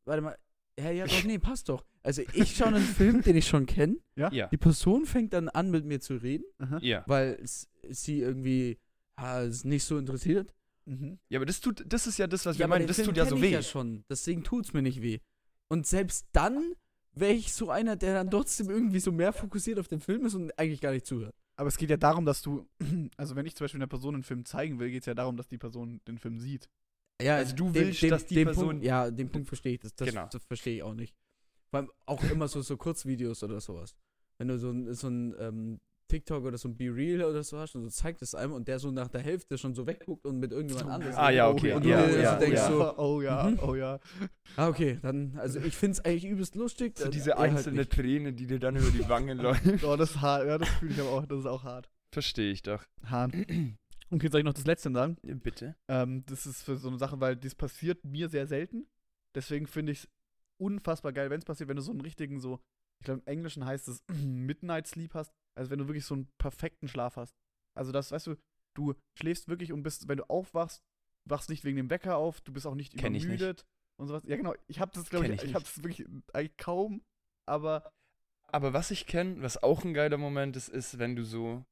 Warte mal. Ja, ja, doch, nee, passt doch. Also, ich schaue einen Film, den ich schon kenne. Ja. Die Person fängt dann an, mit mir zu reden, Aha. Ja. weil sie irgendwie ja, es nicht so interessiert. Mhm. Ja, aber das tut, das ist ja das, was wir meinen, das Film tut ja so ich weh. ja schon. Deswegen tut's mir nicht weh. Und selbst dann wäre ich so einer, der dann trotzdem irgendwie so mehr fokussiert auf den Film ist und eigentlich gar nicht zuhört. Aber es geht ja darum, dass du, also wenn ich zum Beispiel einer Person einen Film zeigen will, geht es ja darum, dass die Person den Film sieht. Ja, Also du willst, dass die den Person- Punkt, ja, den Punkt verstehe ich. Das, das, Genau. das verstehe ich auch nicht. Vor allem auch immer so, so Kurzvideos oder sowas. Wenn du so ein, so ein ähm, TikTok oder so ein Be Real oder so hast und so zeigt es einem und der so nach der Hälfte schon so wegguckt und mit irgendjemand anderem. Ah, ja, Oh okay. Und du ja, ja, so denkst ja. so, oh ja, mhm. oh ja. Ah, okay, dann, also ich finde es eigentlich übelst lustig. So diese halt einzelne nicht. Träne, die dir dann über die Wangen läuft. Oh, das ist hart. Ja, das fühle ich aber auch. Das ist auch hart. Verstehe ich doch. Hart. Okay, soll ich noch das letzte sagen? Bitte. Ähm, das ist für so eine Sache, weil das passiert mir sehr selten. Deswegen finde ich es unfassbar geil, wenn es passiert, wenn du so einen richtigen, so, ich glaube im Englischen heißt es Midnight Sleep hast. Also wenn du wirklich so einen perfekten Schlaf hast. Also das, weißt du, du schläfst wirklich und bist, wenn du aufwachst, wachst nicht wegen dem Wecker auf, du bist auch nicht Kenn übermüdet und sowas. Ja, genau. Ich habe das, glaube ich, ich ich habe das wirklich eigentlich kaum, aber Aber was ich kenne, was auch ein geiler Moment ist, ist, wenn du so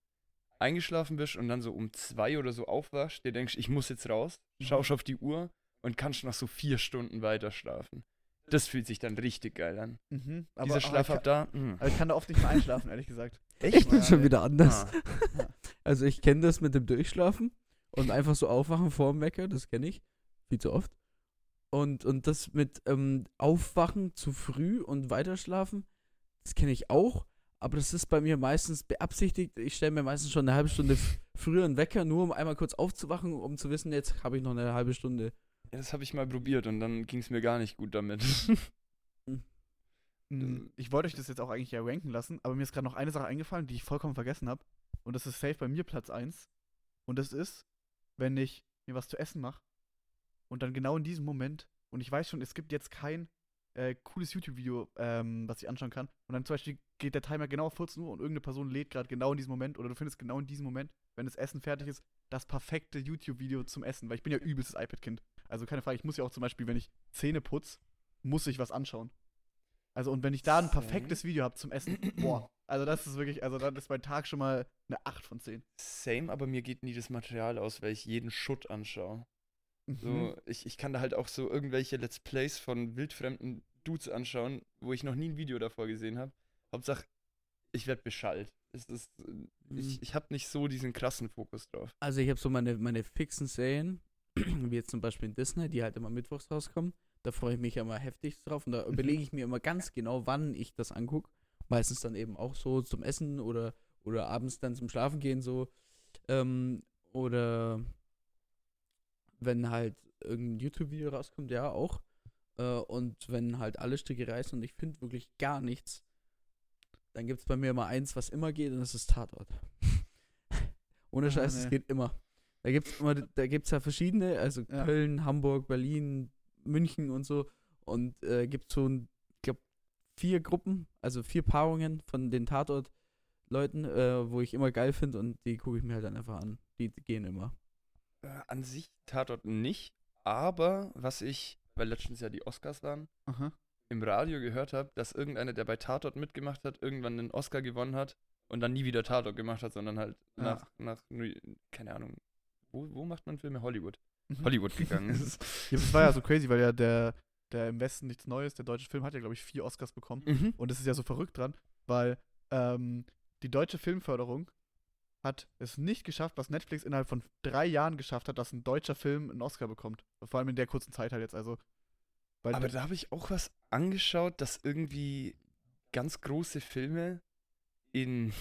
eingeschlafen bist und dann so um zwei oder so aufwachst, dir denkst, ich muss jetzt raus, Mhm. schaust auf die Uhr und kannst noch so vier Stunden weiter schlafen. Das fühlt sich dann richtig geil an. Mhm. Dieser aber Schlaf ich ab kann, da. mm. aber ich kann da oft nicht mehr einschlafen, ehrlich gesagt. Ich bin Ja, schon nee. wieder anders. Ah. Also ich kenne das mit dem Durchschlafen und einfach so aufwachen vor dem Wecker, das kenne ich viel zu oft. Und, und das mit ähm, Aufwachen zu früh und weiterschlafen, das kenne ich auch. Aber das ist bei mir meistens beabsichtigt. Ich stelle mir meistens schon eine halbe Stunde früher einen Wecker, nur um einmal kurz aufzuwachen, um zu wissen, jetzt habe ich noch eine halbe Stunde. Das habe ich mal probiert und dann ging es mir gar nicht gut damit. Mm, Ich wollte euch das jetzt auch eigentlich ja ranken lassen, aber mir ist gerade noch eine Sache eingefallen, die ich vollkommen vergessen habe. Und das ist safe bei mir Platz 1. Und das ist, wenn ich mir was zu essen mache und dann genau in diesem Moment, und ich weiß schon, es gibt jetzt kein äh, cooles YouTube-Video, ähm, was ich anschauen kann. Und dann zum Beispiel geht der Timer genau auf 14 Uhr und irgendeine Person lädt gerade genau in diesem Moment oder du findest genau in diesem Moment, wenn das Essen fertig ist, das perfekte YouTube-Video zum Essen. Weil ich bin ja übelstes iPad-Kind. Also keine Frage, ich muss ja auch zum Beispiel, wenn ich Zähne putz, muss ich was anschauen. Also und wenn ich da ein perfektes Video habe zum Essen, boah, also das ist wirklich, also dann ist mein Tag schon mal eine 8 von 10. Same, aber mir geht nie das Material aus, weil ich jeden Schutt anschaue. So, Mhm. ich, ich kann da halt auch so irgendwelche Let's Plays von wildfremden Dudes anschauen, wo ich noch nie ein Video davor gesehen habe. Hauptsache, ich werde beschallt. Es ist, äh, Mhm. ich ich habe nicht so diesen krassen Fokus drauf. Also ich habe so meine, meine fixen Serien, wie jetzt zum Beispiel in Disney, die halt immer mittwochs rauskommen. Da freue ich mich immer heftig drauf und da Mhm. überlege ich mir immer ganz genau, wann ich das angucke. Meistens dann eben auch so zum Essen oder, oder abends dann zum Schlafen gehen so. Ähm, oder wenn halt irgendein YouTube-Video rauskommt, ja auch. Äh, und wenn halt alle Stricke reißen und ich finde wirklich gar nichts, dann gibt es bei mir immer eins, was immer geht und das ist Tatort. Ohne Ah, Scheiß, es geht immer. Da gibt es da gibt's ja verschiedene, also Ja. Köln, Hamburg, Berlin, München und so. Und äh, gibt so ich glaube, vier Gruppen, also vier Paarungen von den Tatort-Leuten, äh, wo ich immer geil finde und die gucke ich mir halt dann einfach an. Die gehen immer. Äh, an sich Tatort nicht, aber was ich, weil letztens ja die Oscars waren, Aha. im Radio gehört habe, dass irgendeiner, der bei Tatort mitgemacht hat, irgendwann einen Oscar gewonnen hat und dann nie wieder Tatort gemacht hat, sondern halt Ja. nach, nach, New- keine Ahnung, wo, wo macht man Filme? Hollywood. Mhm. Hollywood gegangen ist. Ja, das war ja so crazy, weil ja der, der im Westen nichts Neues, der deutsche Film hat ja, glaube ich, vier Oscars bekommen. mhm. Und es ist ja so verrückt dran, weil ähm, die deutsche Filmförderung hat es nicht geschafft, was Netflix innerhalb von drei Jahren geschafft hat, dass ein deutscher Film einen Oscar bekommt. Vor allem in der kurzen Zeit halt jetzt. Also, Aber da habe ich auch was angeschaut, dass irgendwie ganz große Filme in,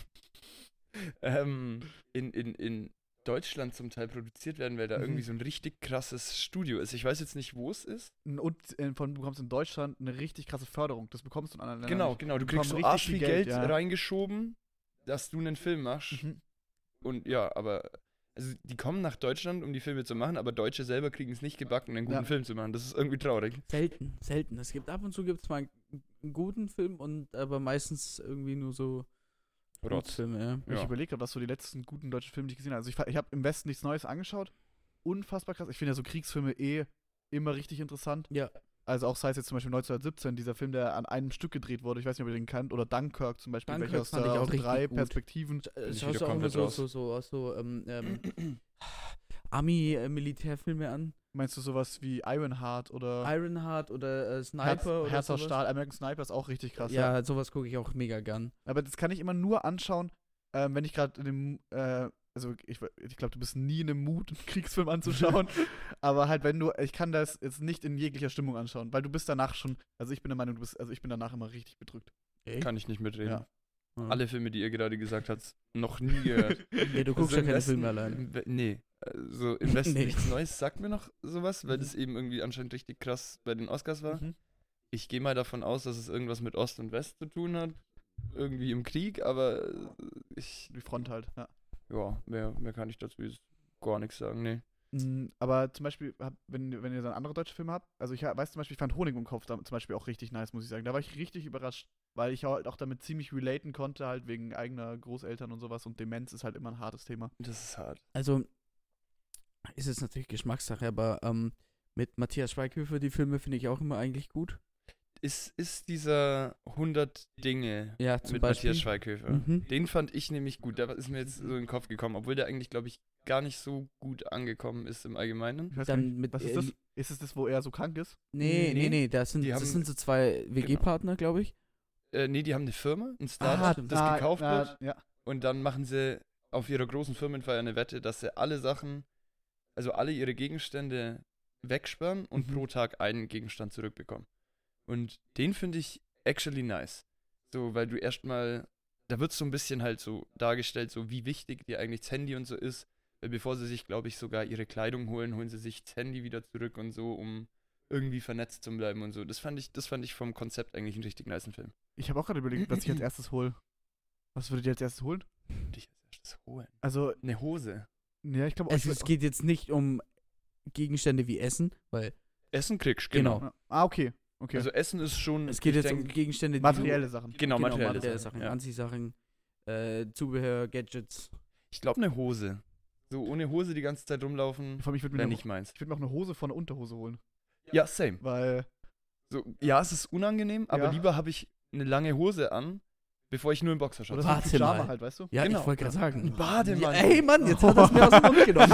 ähm, in, in, in Deutschland zum Teil produziert werden, weil da Mhm. irgendwie so ein richtig krasses Studio ist. Ich weiß jetzt nicht, wo es ist. und äh, von, du bekommst in Deutschland eine richtig krasse Förderung. Das bekommst du in anderen Ländern Genau, nicht. genau. Du Die kriegst so arsch viel richtig Geld, viel Geld, ja. reingeschoben, dass du einen Film machst. Mhm. Und ja, aber also die kommen nach Deutschland, um die Filme zu machen, aber Deutsche selber kriegen es nicht gebacken, einen guten Ja. Film zu machen. Das ist irgendwie traurig. Selten, selten. Es gibt ab und zu gibt's mal einen guten Film und aber meistens irgendwie nur so Rotz. Filme, ja. Ich Ja. überlege gerade, was so die letzten guten deutschen Filme, die ich gesehen habe. Also ich, ich habe im Westen nichts Neues angeschaut. Unfassbar krass. Ich finde ja so Kriegsfilme eh immer richtig interessant. Ja. Also auch sei es jetzt zum Beispiel 1917, dieser Film, der an einem Stück gedreht wurde, ich weiß nicht, ob ihr den kennt, oder Dunkirk zum Beispiel, Dunkirk welcher aus, aus drei gut. Perspektiven. Äh, ich Schaust du auch immer komplett so, so, so, aus so ähm, ähm, Ami-Militärfilme an? Meinst du sowas wie Ironheart oder Ironheart oder äh, Herz, Sniper oder Herz aus? Stahl? American Sniper ist auch richtig krass. Ja, sowas gucke ich auch mega gern. Aber das kann ich immer nur anschauen, ähm, wenn ich gerade in dem, äh, also ich, ich glaube, du bist nie in einem Mut, einen Kriegsfilm anzuschauen. aber halt, wenn du, ich kann das jetzt nicht in jeglicher Stimmung anschauen, weil du bist danach schon, also ich bin der Meinung, du bist, also ich bin danach immer richtig bedrückt. Kann ich nicht mitreden. Ja. Ja. Alle Filme, die ihr gerade gesagt habt, noch nie gehört. Nee, du Also guckst ja keine Filme allein. im We- Nee, also im Westen Nee. nichts Neues sagt mir noch sowas, weil Mhm. das eben irgendwie anscheinend richtig krass bei den Oscars war. Mhm. Ich gehe mal davon aus, dass es irgendwas mit Ost und West zu tun hat. Irgendwie im Krieg, aber äh, ich, Die Front halt, ja. ja, mehr, mehr kann ich dazu gar nichts sagen, nee. Mm, Aber zum Beispiel, wenn, wenn ihr dann andere deutsche Filme habt, also ich weiß zum Beispiel, ich fand Honig im Kopf da, zum Beispiel auch richtig nice, muss ich sagen. Da war ich richtig überrascht, weil ich halt auch damit ziemlich relaten konnte, halt wegen eigener Großeltern und sowas und Demenz ist halt immer ein hartes Thema. Das ist hart. Also, ist jetzt natürlich Geschmackssache, aber ähm, mit Matthias Schweighöfer, die Filme finde ich auch immer eigentlich gut. Ist, ist dieser 100 Dinge Ja, zum mit Beispiel. Matthias Schweighöfer. Mhm. Den fand ich nämlich gut. Der ist mir jetzt so in den Kopf gekommen, obwohl der eigentlich, glaube ich, gar nicht so gut angekommen ist im Allgemeinen. Dann nicht, mit was ist das? Ist es das, wo er so krank ist? Nee, nee, Nee. nee, das sind, Die das haben- sind so zwei WG-Partner, glaube ich. Äh, nee, die haben eine Firma, ein Ah, Startup, stimmt. das Ah, gekauft ah, wird. Ja. Und dann machen sie auf ihrer großen Firmenfeier eine Wette, dass sie alle Sachen, also alle ihre Gegenstände wegsperren und Mhm. pro Tag einen Gegenstand zurückbekommen. Und den finde ich actually nice. So, weil du erstmal, da wird so ein bisschen halt so dargestellt, so wie wichtig dir eigentlich das Handy und so ist. Weil bevor sie sich, glaube ich, sogar ihre Kleidung holen, holen sie sich das Handy wieder zurück und so, um irgendwie vernetzt zu bleiben und so. Das fand ich, das fand ich vom Konzept eigentlich einen richtig niceen Film. Ich habe auch gerade überlegt, was ich als erstes hole. Was würdet ihr als erstes holen? Würde ich als erstes holen. Also, Eine Hose. Ja, ich glaube, Es, es geht jetzt nicht um Gegenstände wie Essen, weil Essen kriegst, Genau. genau. Ah, okay. Okay. Also Essen ist schon. es geht jetzt um denk, Gegenstände, die materielle Sachen. Genau, genau, materielle, materielle Sachen. Sachen, Ja. Anziehsachen, äh, Zubehör, Gadgets. Ich glaube eine Hose. So ohne Hose die ganze Zeit rumlaufen, Vor allem, ich würde mir, ich würd mir auch eine Hose von der Unterhose holen. Ja, same. Weil, So, ja, es ist unangenehm, aber Ja. lieber habe ich eine lange Hose an, bevor ich nur im Boxershorts oder so Pyjama mal. halt, weißt du? Ja, Genau. ich wollte gerade sagen. Ein Bademantel. Ja, ey Mann, jetzt hat er es mir aus dem Mund genommen.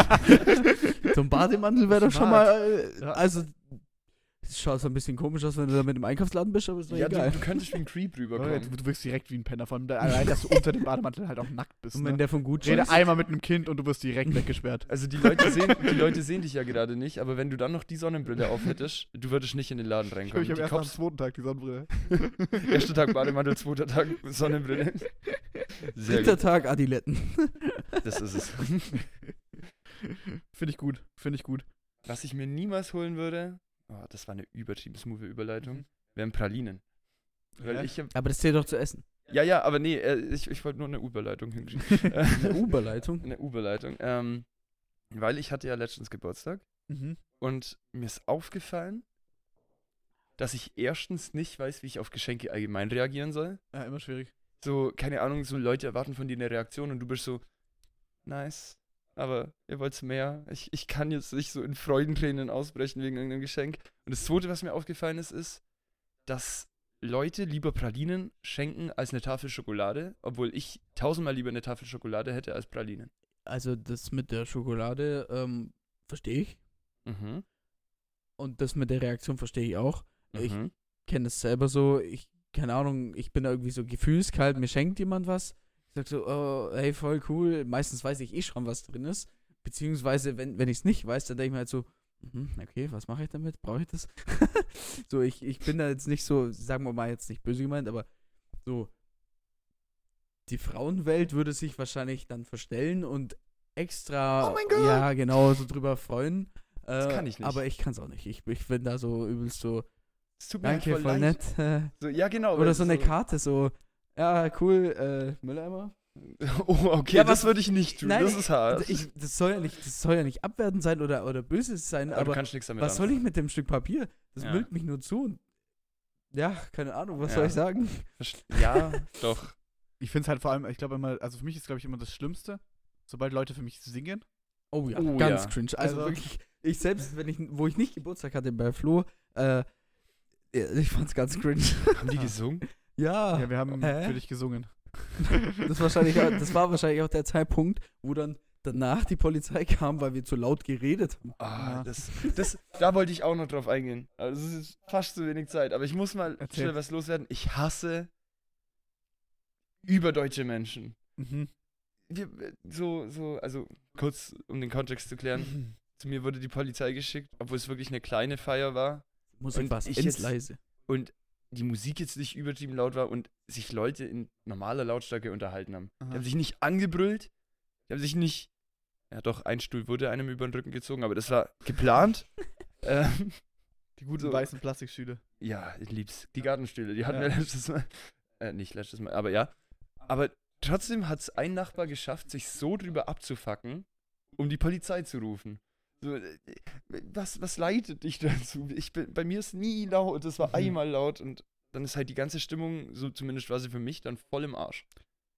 so ein Bademantel wäre doch schon mal. Äh. Also, es schaut so ein bisschen komisch aus, wenn du da mit dem Einkaufsladen bist, aber ist doch Ja, egal. du, du könntest wie ein Creep Ja, rüberkommen. du, du wirkst direkt wie ein Penner. Vor allem da- allein, dass du unter dem Bademantel halt auch nackt bist. Und wenn Ne? der von Gucci Rede ist, einmal mit einem Kind und du wirst direkt weggesperrt. Also die Leute, sehen, die Leute sehen dich ja gerade nicht, aber wenn du dann noch die Sonnenbrille auf hättest, du würdest nicht in den Laden Ich reinkommen. habe erst am zweiten Tag die Sonnenbrille. erster Tag Bademantel, zweiter Tag Sonnenbrille. Sehr dritter gut. Tag Adiletten. Das ist es. Finde ich gut. Finde ich gut. Was ich mir niemals holen würde, oh, das war eine übertrieben smooth Überleitung, Mhm. wären Pralinen. Weil Ja. ich hab, Aber das zählt doch zu essen. ja, ja, aber nee, äh, ich, ich wollte nur eine Überleitung hinschieben. Eine Überleitung. eine Überleitung. Ähm, weil ich hatte ja letztens Geburtstag Mhm. und mir ist aufgefallen, dass ich erstens nicht weiß, wie ich auf Geschenke allgemein reagieren soll. Ja, immer schwierig. So, keine Ahnung, so Leute erwarten von dir eine Reaktion und du bist so, nice, aber ihr wollt's mehr. Ich, ich kann jetzt nicht so in Freudentränen ausbrechen wegen irgendeinem Geschenk. Und das Zweite, was mir aufgefallen ist, ist, dass Leute lieber Pralinen schenken als eine Tafel Schokolade, obwohl ich tausendmal lieber eine Tafel Schokolade hätte als Pralinen. Also, das mit der Schokolade, ähm, verstehe ich. Mhm. Und das mit der Reaktion verstehe ich auch. Ich Mhm. kenne es selber so. Ich, keine Ahnung, ich bin da irgendwie so gefühlskalt. Mir schenkt jemand was. Ich sag so, oh, hey, voll cool. Meistens weiß ich eh schon, was drin ist. Beziehungsweise, wenn, wenn ich es nicht weiß, dann denke ich mir halt so, mhm, okay, was mache ich damit? Brauche ich das? so, ich, ich bin da jetzt nicht so, sagen wir mal jetzt nicht böse gemeint, aber so, die Frauenwelt würde sich wahrscheinlich dann verstellen und extra, Oh mein Gott! ja, genau, so drüber freuen. Das Äh, kann ich nicht. Aber ich kann es auch nicht. Ich, ich bin da so übelst so, Es tut mir halt danke, voll, leid. nett. Äh, So, ja, genau. oder so eine Karte, so, ja, cool, äh, Mülleimer. Oh, okay, Ja, das was- würde ich nicht tun. Nein, das ist hart. Ich, das, soll ja nicht, das soll ja nicht abwertend sein oder, oder böses sein, aber, du aber kannst nichts damit was soll ich mit dem Stück Papier? Das Ja. müllt mich nur zu. Und ja, keine Ahnung, was Ja. soll ich sagen? Ja, doch. Ich finde es halt vor allem, ich glaube immer, also für mich ist, glaube ich, immer das Schlimmste, sobald Leute für mich singen. Oh ja, Oh ganz ja. cringe. Also, Also- wirklich, ich selbst, wenn ich, wo ich nicht Geburtstag hatte bei Flo, äh, ich fand's ganz cringe. Haben die gesungen? ja, Ja, wir haben Hä? für dich gesungen. das, wahrscheinlich, auch- das war wahrscheinlich auch der Zeitpunkt, wo dann danach die Polizei kam, weil wir zu laut geredet haben. Ah, Ja. das, das, da wollte ich auch noch drauf eingehen. Also es ist fast zu wenig Zeit. Aber ich muss mal Erzähl. schnell was loswerden. Ich hasse überdeutsche Menschen. Mhm. Wir, so, so, also kurz, um den Kontext zu klären. Zu mir wurde die Polizei geschickt, obwohl es wirklich eine kleine Feier war. Musik war ich ins jetzt- leise. Und die Musik jetzt nicht übertrieben laut war und sich Leute in normaler Lautstärke unterhalten haben. Die Aha. haben sich nicht angebrüllt. Die haben sich nicht. Ja, doch, ein Stuhl wurde einem über den Rücken gezogen, aber das war geplant. ähm, Die guten So. weißen Plastikstühle. ja, ich lieb's. Die Gartenstühle, die hatten Ja. wir letztes Mal. Äh, nicht letztes Mal, aber ja. Aber trotzdem hat es ein Nachbar geschafft, sich so drüber abzufacken, um die Polizei zu rufen. So, was, was leitet dich dazu? Ich bin, bei mir ist nie laut, es war Mhm. einmal laut und dann ist halt die ganze Stimmung, so zumindest war sie für mich, dann voll im Arsch.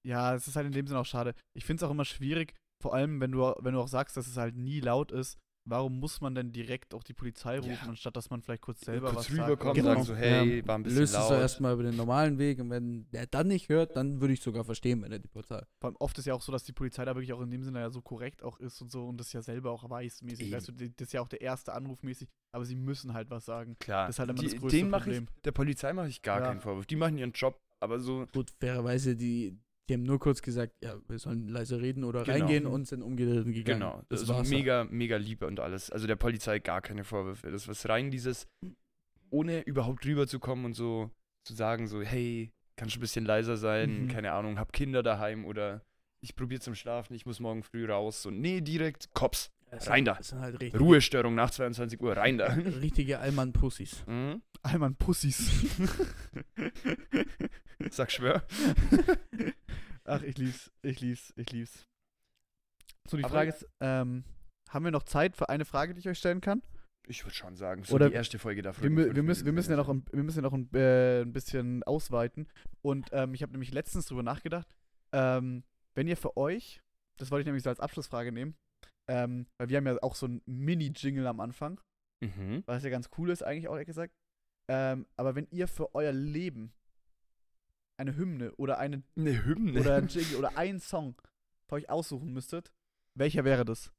Ja, es ist halt in dem Sinne auch schade. Ich finde es auch immer schwierig, vor allem wenn du, wenn du auch sagst, dass es halt nie laut ist, warum muss man denn direkt auch die Polizei rufen, Ja. anstatt dass man vielleicht kurz selber kurz was sagt? rüberkommen, Genau. sagen so, hey, war ein bisschen Löst es laut. doch erstmal über den normalen Weg und wenn der dann nicht hört, dann würde ich sogar verstehen, wenn er die Polizei. Vor allem oft ist ja auch so, dass die Polizei da wirklich auch in dem Sinne ja so korrekt auch ist und so und das ja selber auch weiß mäßig. Eben. Weißt du, das ist ja auch der erste Anruf mäßig, aber sie müssen halt was sagen. Klar, Das ist halt immer die, das größte Problem. Ich, der Polizei mache ich gar Ja. keinen Vorwurf. Die machen ihren Job, aber so, Gut, fairerweise, die, die haben nur kurz gesagt, ja, wir sollen leise reden oder Genau. reingehen und sind umgedreht und gegangen. genau. das ist war's. mega, mega lieb und alles. Also der Polizei gar keine Vorwürfe. Das was rein dieses, ohne überhaupt rüberzukommen und so zu sagen, so, hey, kannst du ein bisschen leiser sein, Mhm. keine Ahnung, hab Kinder daheim oder ich probiere zum Schlafen, ich muss morgen früh raus. Und nee, direkt Cops. Das rein sind, da. Das sind halt richtig, Ruhestörung nach 22 Uhr, rein da. richtige Allmann-Pussys. mhm. Allmann Pussys. Sag schwör. Ach, ich lieb's, ich lieb's, ich lieb's. So, die Aber- Frage ist, ähm, haben wir noch Zeit für eine Frage, die ich euch stellen kann? Ich würde schon sagen, so Oder die erste Folge davon. Wir, wir, müssen, wir müssen ja noch, ein, wir müssen ja noch ein, äh, ein bisschen ausweiten. Und ähm, ich habe nämlich letztens drüber nachgedacht, ähm, wenn ihr für euch, das wollte ich nämlich so als Abschlussfrage nehmen, ähm, weil wir haben ja auch so ein Mini-Jingle am Anfang, Mhm. was ja ganz cool ist eigentlich auch ehrlich gesagt. Ähm, aber wenn ihr für euer Leben eine Hymne oder eine Eine Hymne. oder ein Jingle oder einen Song für euch aussuchen müsstet, welcher wäre das?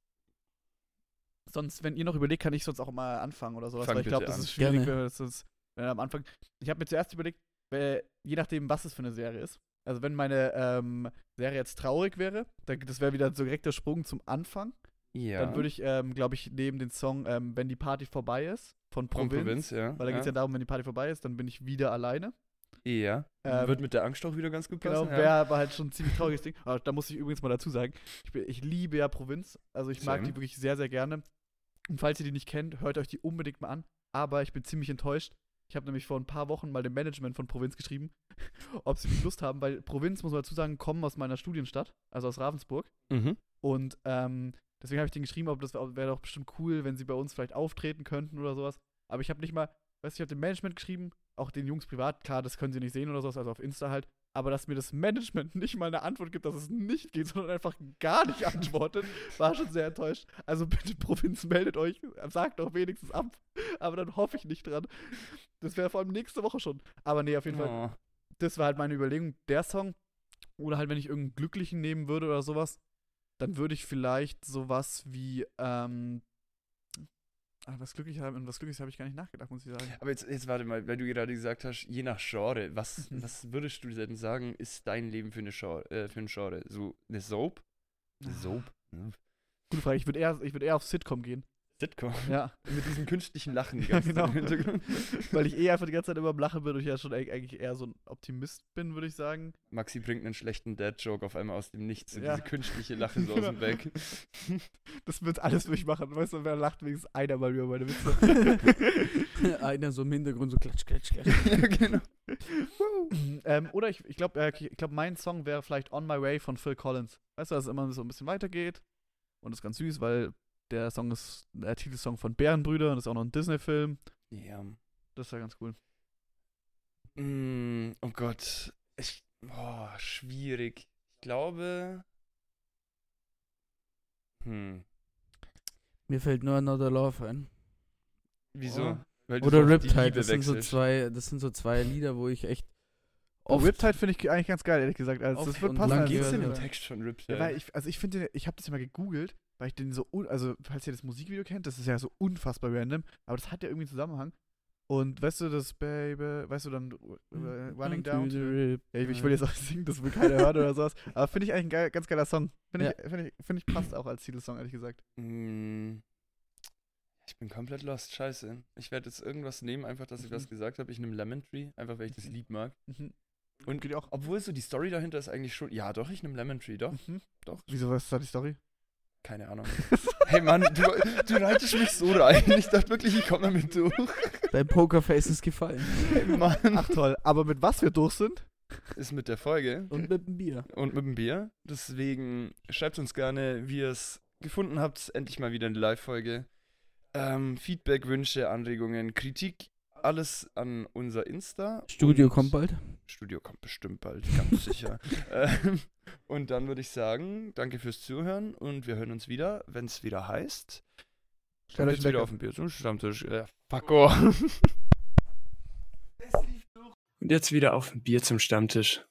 Sonst, wenn ihr noch überlegt, kann ich sonst auch mal anfangen oder sowas, Fang weil ich glaube, das ist schwierig, Gerne. wenn wir das sonst, wenn wir am Anfang. Ich habe mir zuerst überlegt, weil, je nachdem, was es für eine Serie ist. Also wenn meine ähm, Serie jetzt traurig wäre, dann, das wäre wieder so direkt der Sprung zum Anfang. ja. Dann würde ich, ähm, glaube ich, neben den Song ähm, Wenn die Party vorbei ist von Von Provinz, Provinz, ja. weil da geht es ja darum, wenn die Party vorbei ist, dann bin ich wieder alleine. Ja. Ähm, Wird mit der Angst auch wieder ganz gut Genau, passen. ja. wäre aber halt schon ein ziemlich trauriges Ding. Aber da muss ich übrigens mal dazu sagen, ich, bin, ich liebe ja Provinz. Also ich mag Same. die wirklich sehr, sehr gerne. Und falls ihr die nicht kennt, hört euch die unbedingt mal an. Aber ich bin ziemlich enttäuscht. Ich habe nämlich vor ein paar Wochen mal dem Management von Provinz geschrieben, ob sie Lust haben, weil Provinz, muss man dazu sagen, kommen aus meiner Studienstadt, also aus Ravensburg. Mhm. Und ähm, deswegen habe ich denen geschrieben, ob das wäre doch bestimmt cool, wenn sie bei uns vielleicht auftreten könnten oder sowas. Aber ich habe nicht mal, weißt du, ich habe dem Management geschrieben, auch den Jungs privat, klar, das können sie nicht sehen oder sowas, also auf Insta halt. Aber dass mir das Management nicht mal eine Antwort gibt, dass es nicht geht, sondern einfach gar nicht antwortet, war schon sehr enttäuscht. Also bitte, Provinz, meldet euch, sagt doch wenigstens ab. Aber dann hoffe ich nicht dran. Das wäre vor allem nächste Woche schon. Aber nee, auf jeden Fall Oh. das war halt meine Überlegung, der Song. Oder halt, wenn ich irgendeinen Glücklichen nehmen würde oder sowas, dann würde ich vielleicht sowas wie, ähm, ah, was Glückliches haben, was Glückliches habe ich gar nicht nachgedacht, muss ich sagen. Aber jetzt, jetzt warte mal, weil du gerade gesagt hast, je nach Genre, was, Mhm. was würdest du denn sagen, ist dein Leben für, eine Genre, äh, für ein Genre? So eine Soap? Eine Soap? Ja. Gute Frage, ich würde eher, ich würd eher auf Sitcom gehen. Sitcom. Ja, Mit diesem künstlichen Lachen die Ja, ganze genau. Zeit im Hintergrund. weil ich eh einfach die ganze Zeit immer am Lachen bin und ich ja schon eig- eigentlich eher so ein Optimist bin, würde ich sagen. Maxi bringt einen schlechten Dad-Joke auf einmal aus dem Nichts. So Ja. diese künstliche Lache so aus dem Genau. Weg. Das wird alles durchmachen. Weißt du, wer lacht wenigstens einer mal über meine Witze. Einer so im Hintergrund so klatsch, klatsch, klatsch. ja, genau. ähm, oder ich, ich glaube, äh, ich glaub, mein Song wäre vielleicht On My Way von Phil Collins. Weißt du, dass es immer so ein bisschen weitergeht. Und das ist ganz süß, weil der Song ist der Titelsong von Bärenbrüder und ist auch noch ein Disney-Film. Ja. Das ist ja ganz cool. Mm, oh Gott. Ich, boah, schwierig. Ich glaube. Hm. Mir fällt nur Another Love ein. Wieso? Oh. Oder Riptide, das sind, so zwei, das sind so zwei Lieder, wo ich echt Oh, Riptide finde ich eigentlich ganz geil, ehrlich gesagt. Also, das wird passen. Wie geht's denn im. Text von Riptide? Ja, weil ich, also ich finde, ich habe das ja mal gegoogelt, weil ich den so, un also falls ihr das Musikvideo kennt, das ist ja so unfassbar random, aber das hat ja irgendwie einen Zusammenhang. Und weißt du, das Baby, weißt du dann äh, Running Down? to the- Ja, ich, ich will jetzt auch singen, das will keiner hören oder sowas. Aber finde ich eigentlich ein geil, ganz geiler Song. Finde ich, find ich, find ich passt auch als Titelsong, ehrlich gesagt. Mm, Ich bin komplett lost, scheiße. Ich werde jetzt irgendwas nehmen, einfach, dass ich was Mhm. gesagt habe. Ich nehme Lemon Tree, einfach weil ich das Lied mag. Mhm. Und Geht auch. obwohl so die Story dahinter ist eigentlich schon. Ja, doch, ich nehme Lemon Tree, doch, Mhm. doch. Wieso, was ist da die Story? Keine Ahnung. Hey Mann, du, du reitest mich so rein. Ich dachte wirklich, ich komme damit durch. Dein Pokerface ist gefallen. Hey Mann. Ach toll, aber mit was wir durch sind? Ist mit der Folge Und mit dem Bier. und mit dem Bier. Deswegen schreibt uns gerne, wie ihr es gefunden habt. Endlich mal wieder eine Live-Folge. Ähm, Feedback, Wünsche, Anregungen, Kritik, alles an unser Insta. Studio Und- kommt bald. Studio kommt bestimmt bald, ganz sicher. ähm, und dann würde ich sagen, danke fürs Zuhören und wir hören uns wieder, wenn es wieder heißt. Stellt euch wieder auf dem Bier zum Stammtisch. Äh, fuck oh. Und jetzt wieder auf ein Bier zum Stammtisch.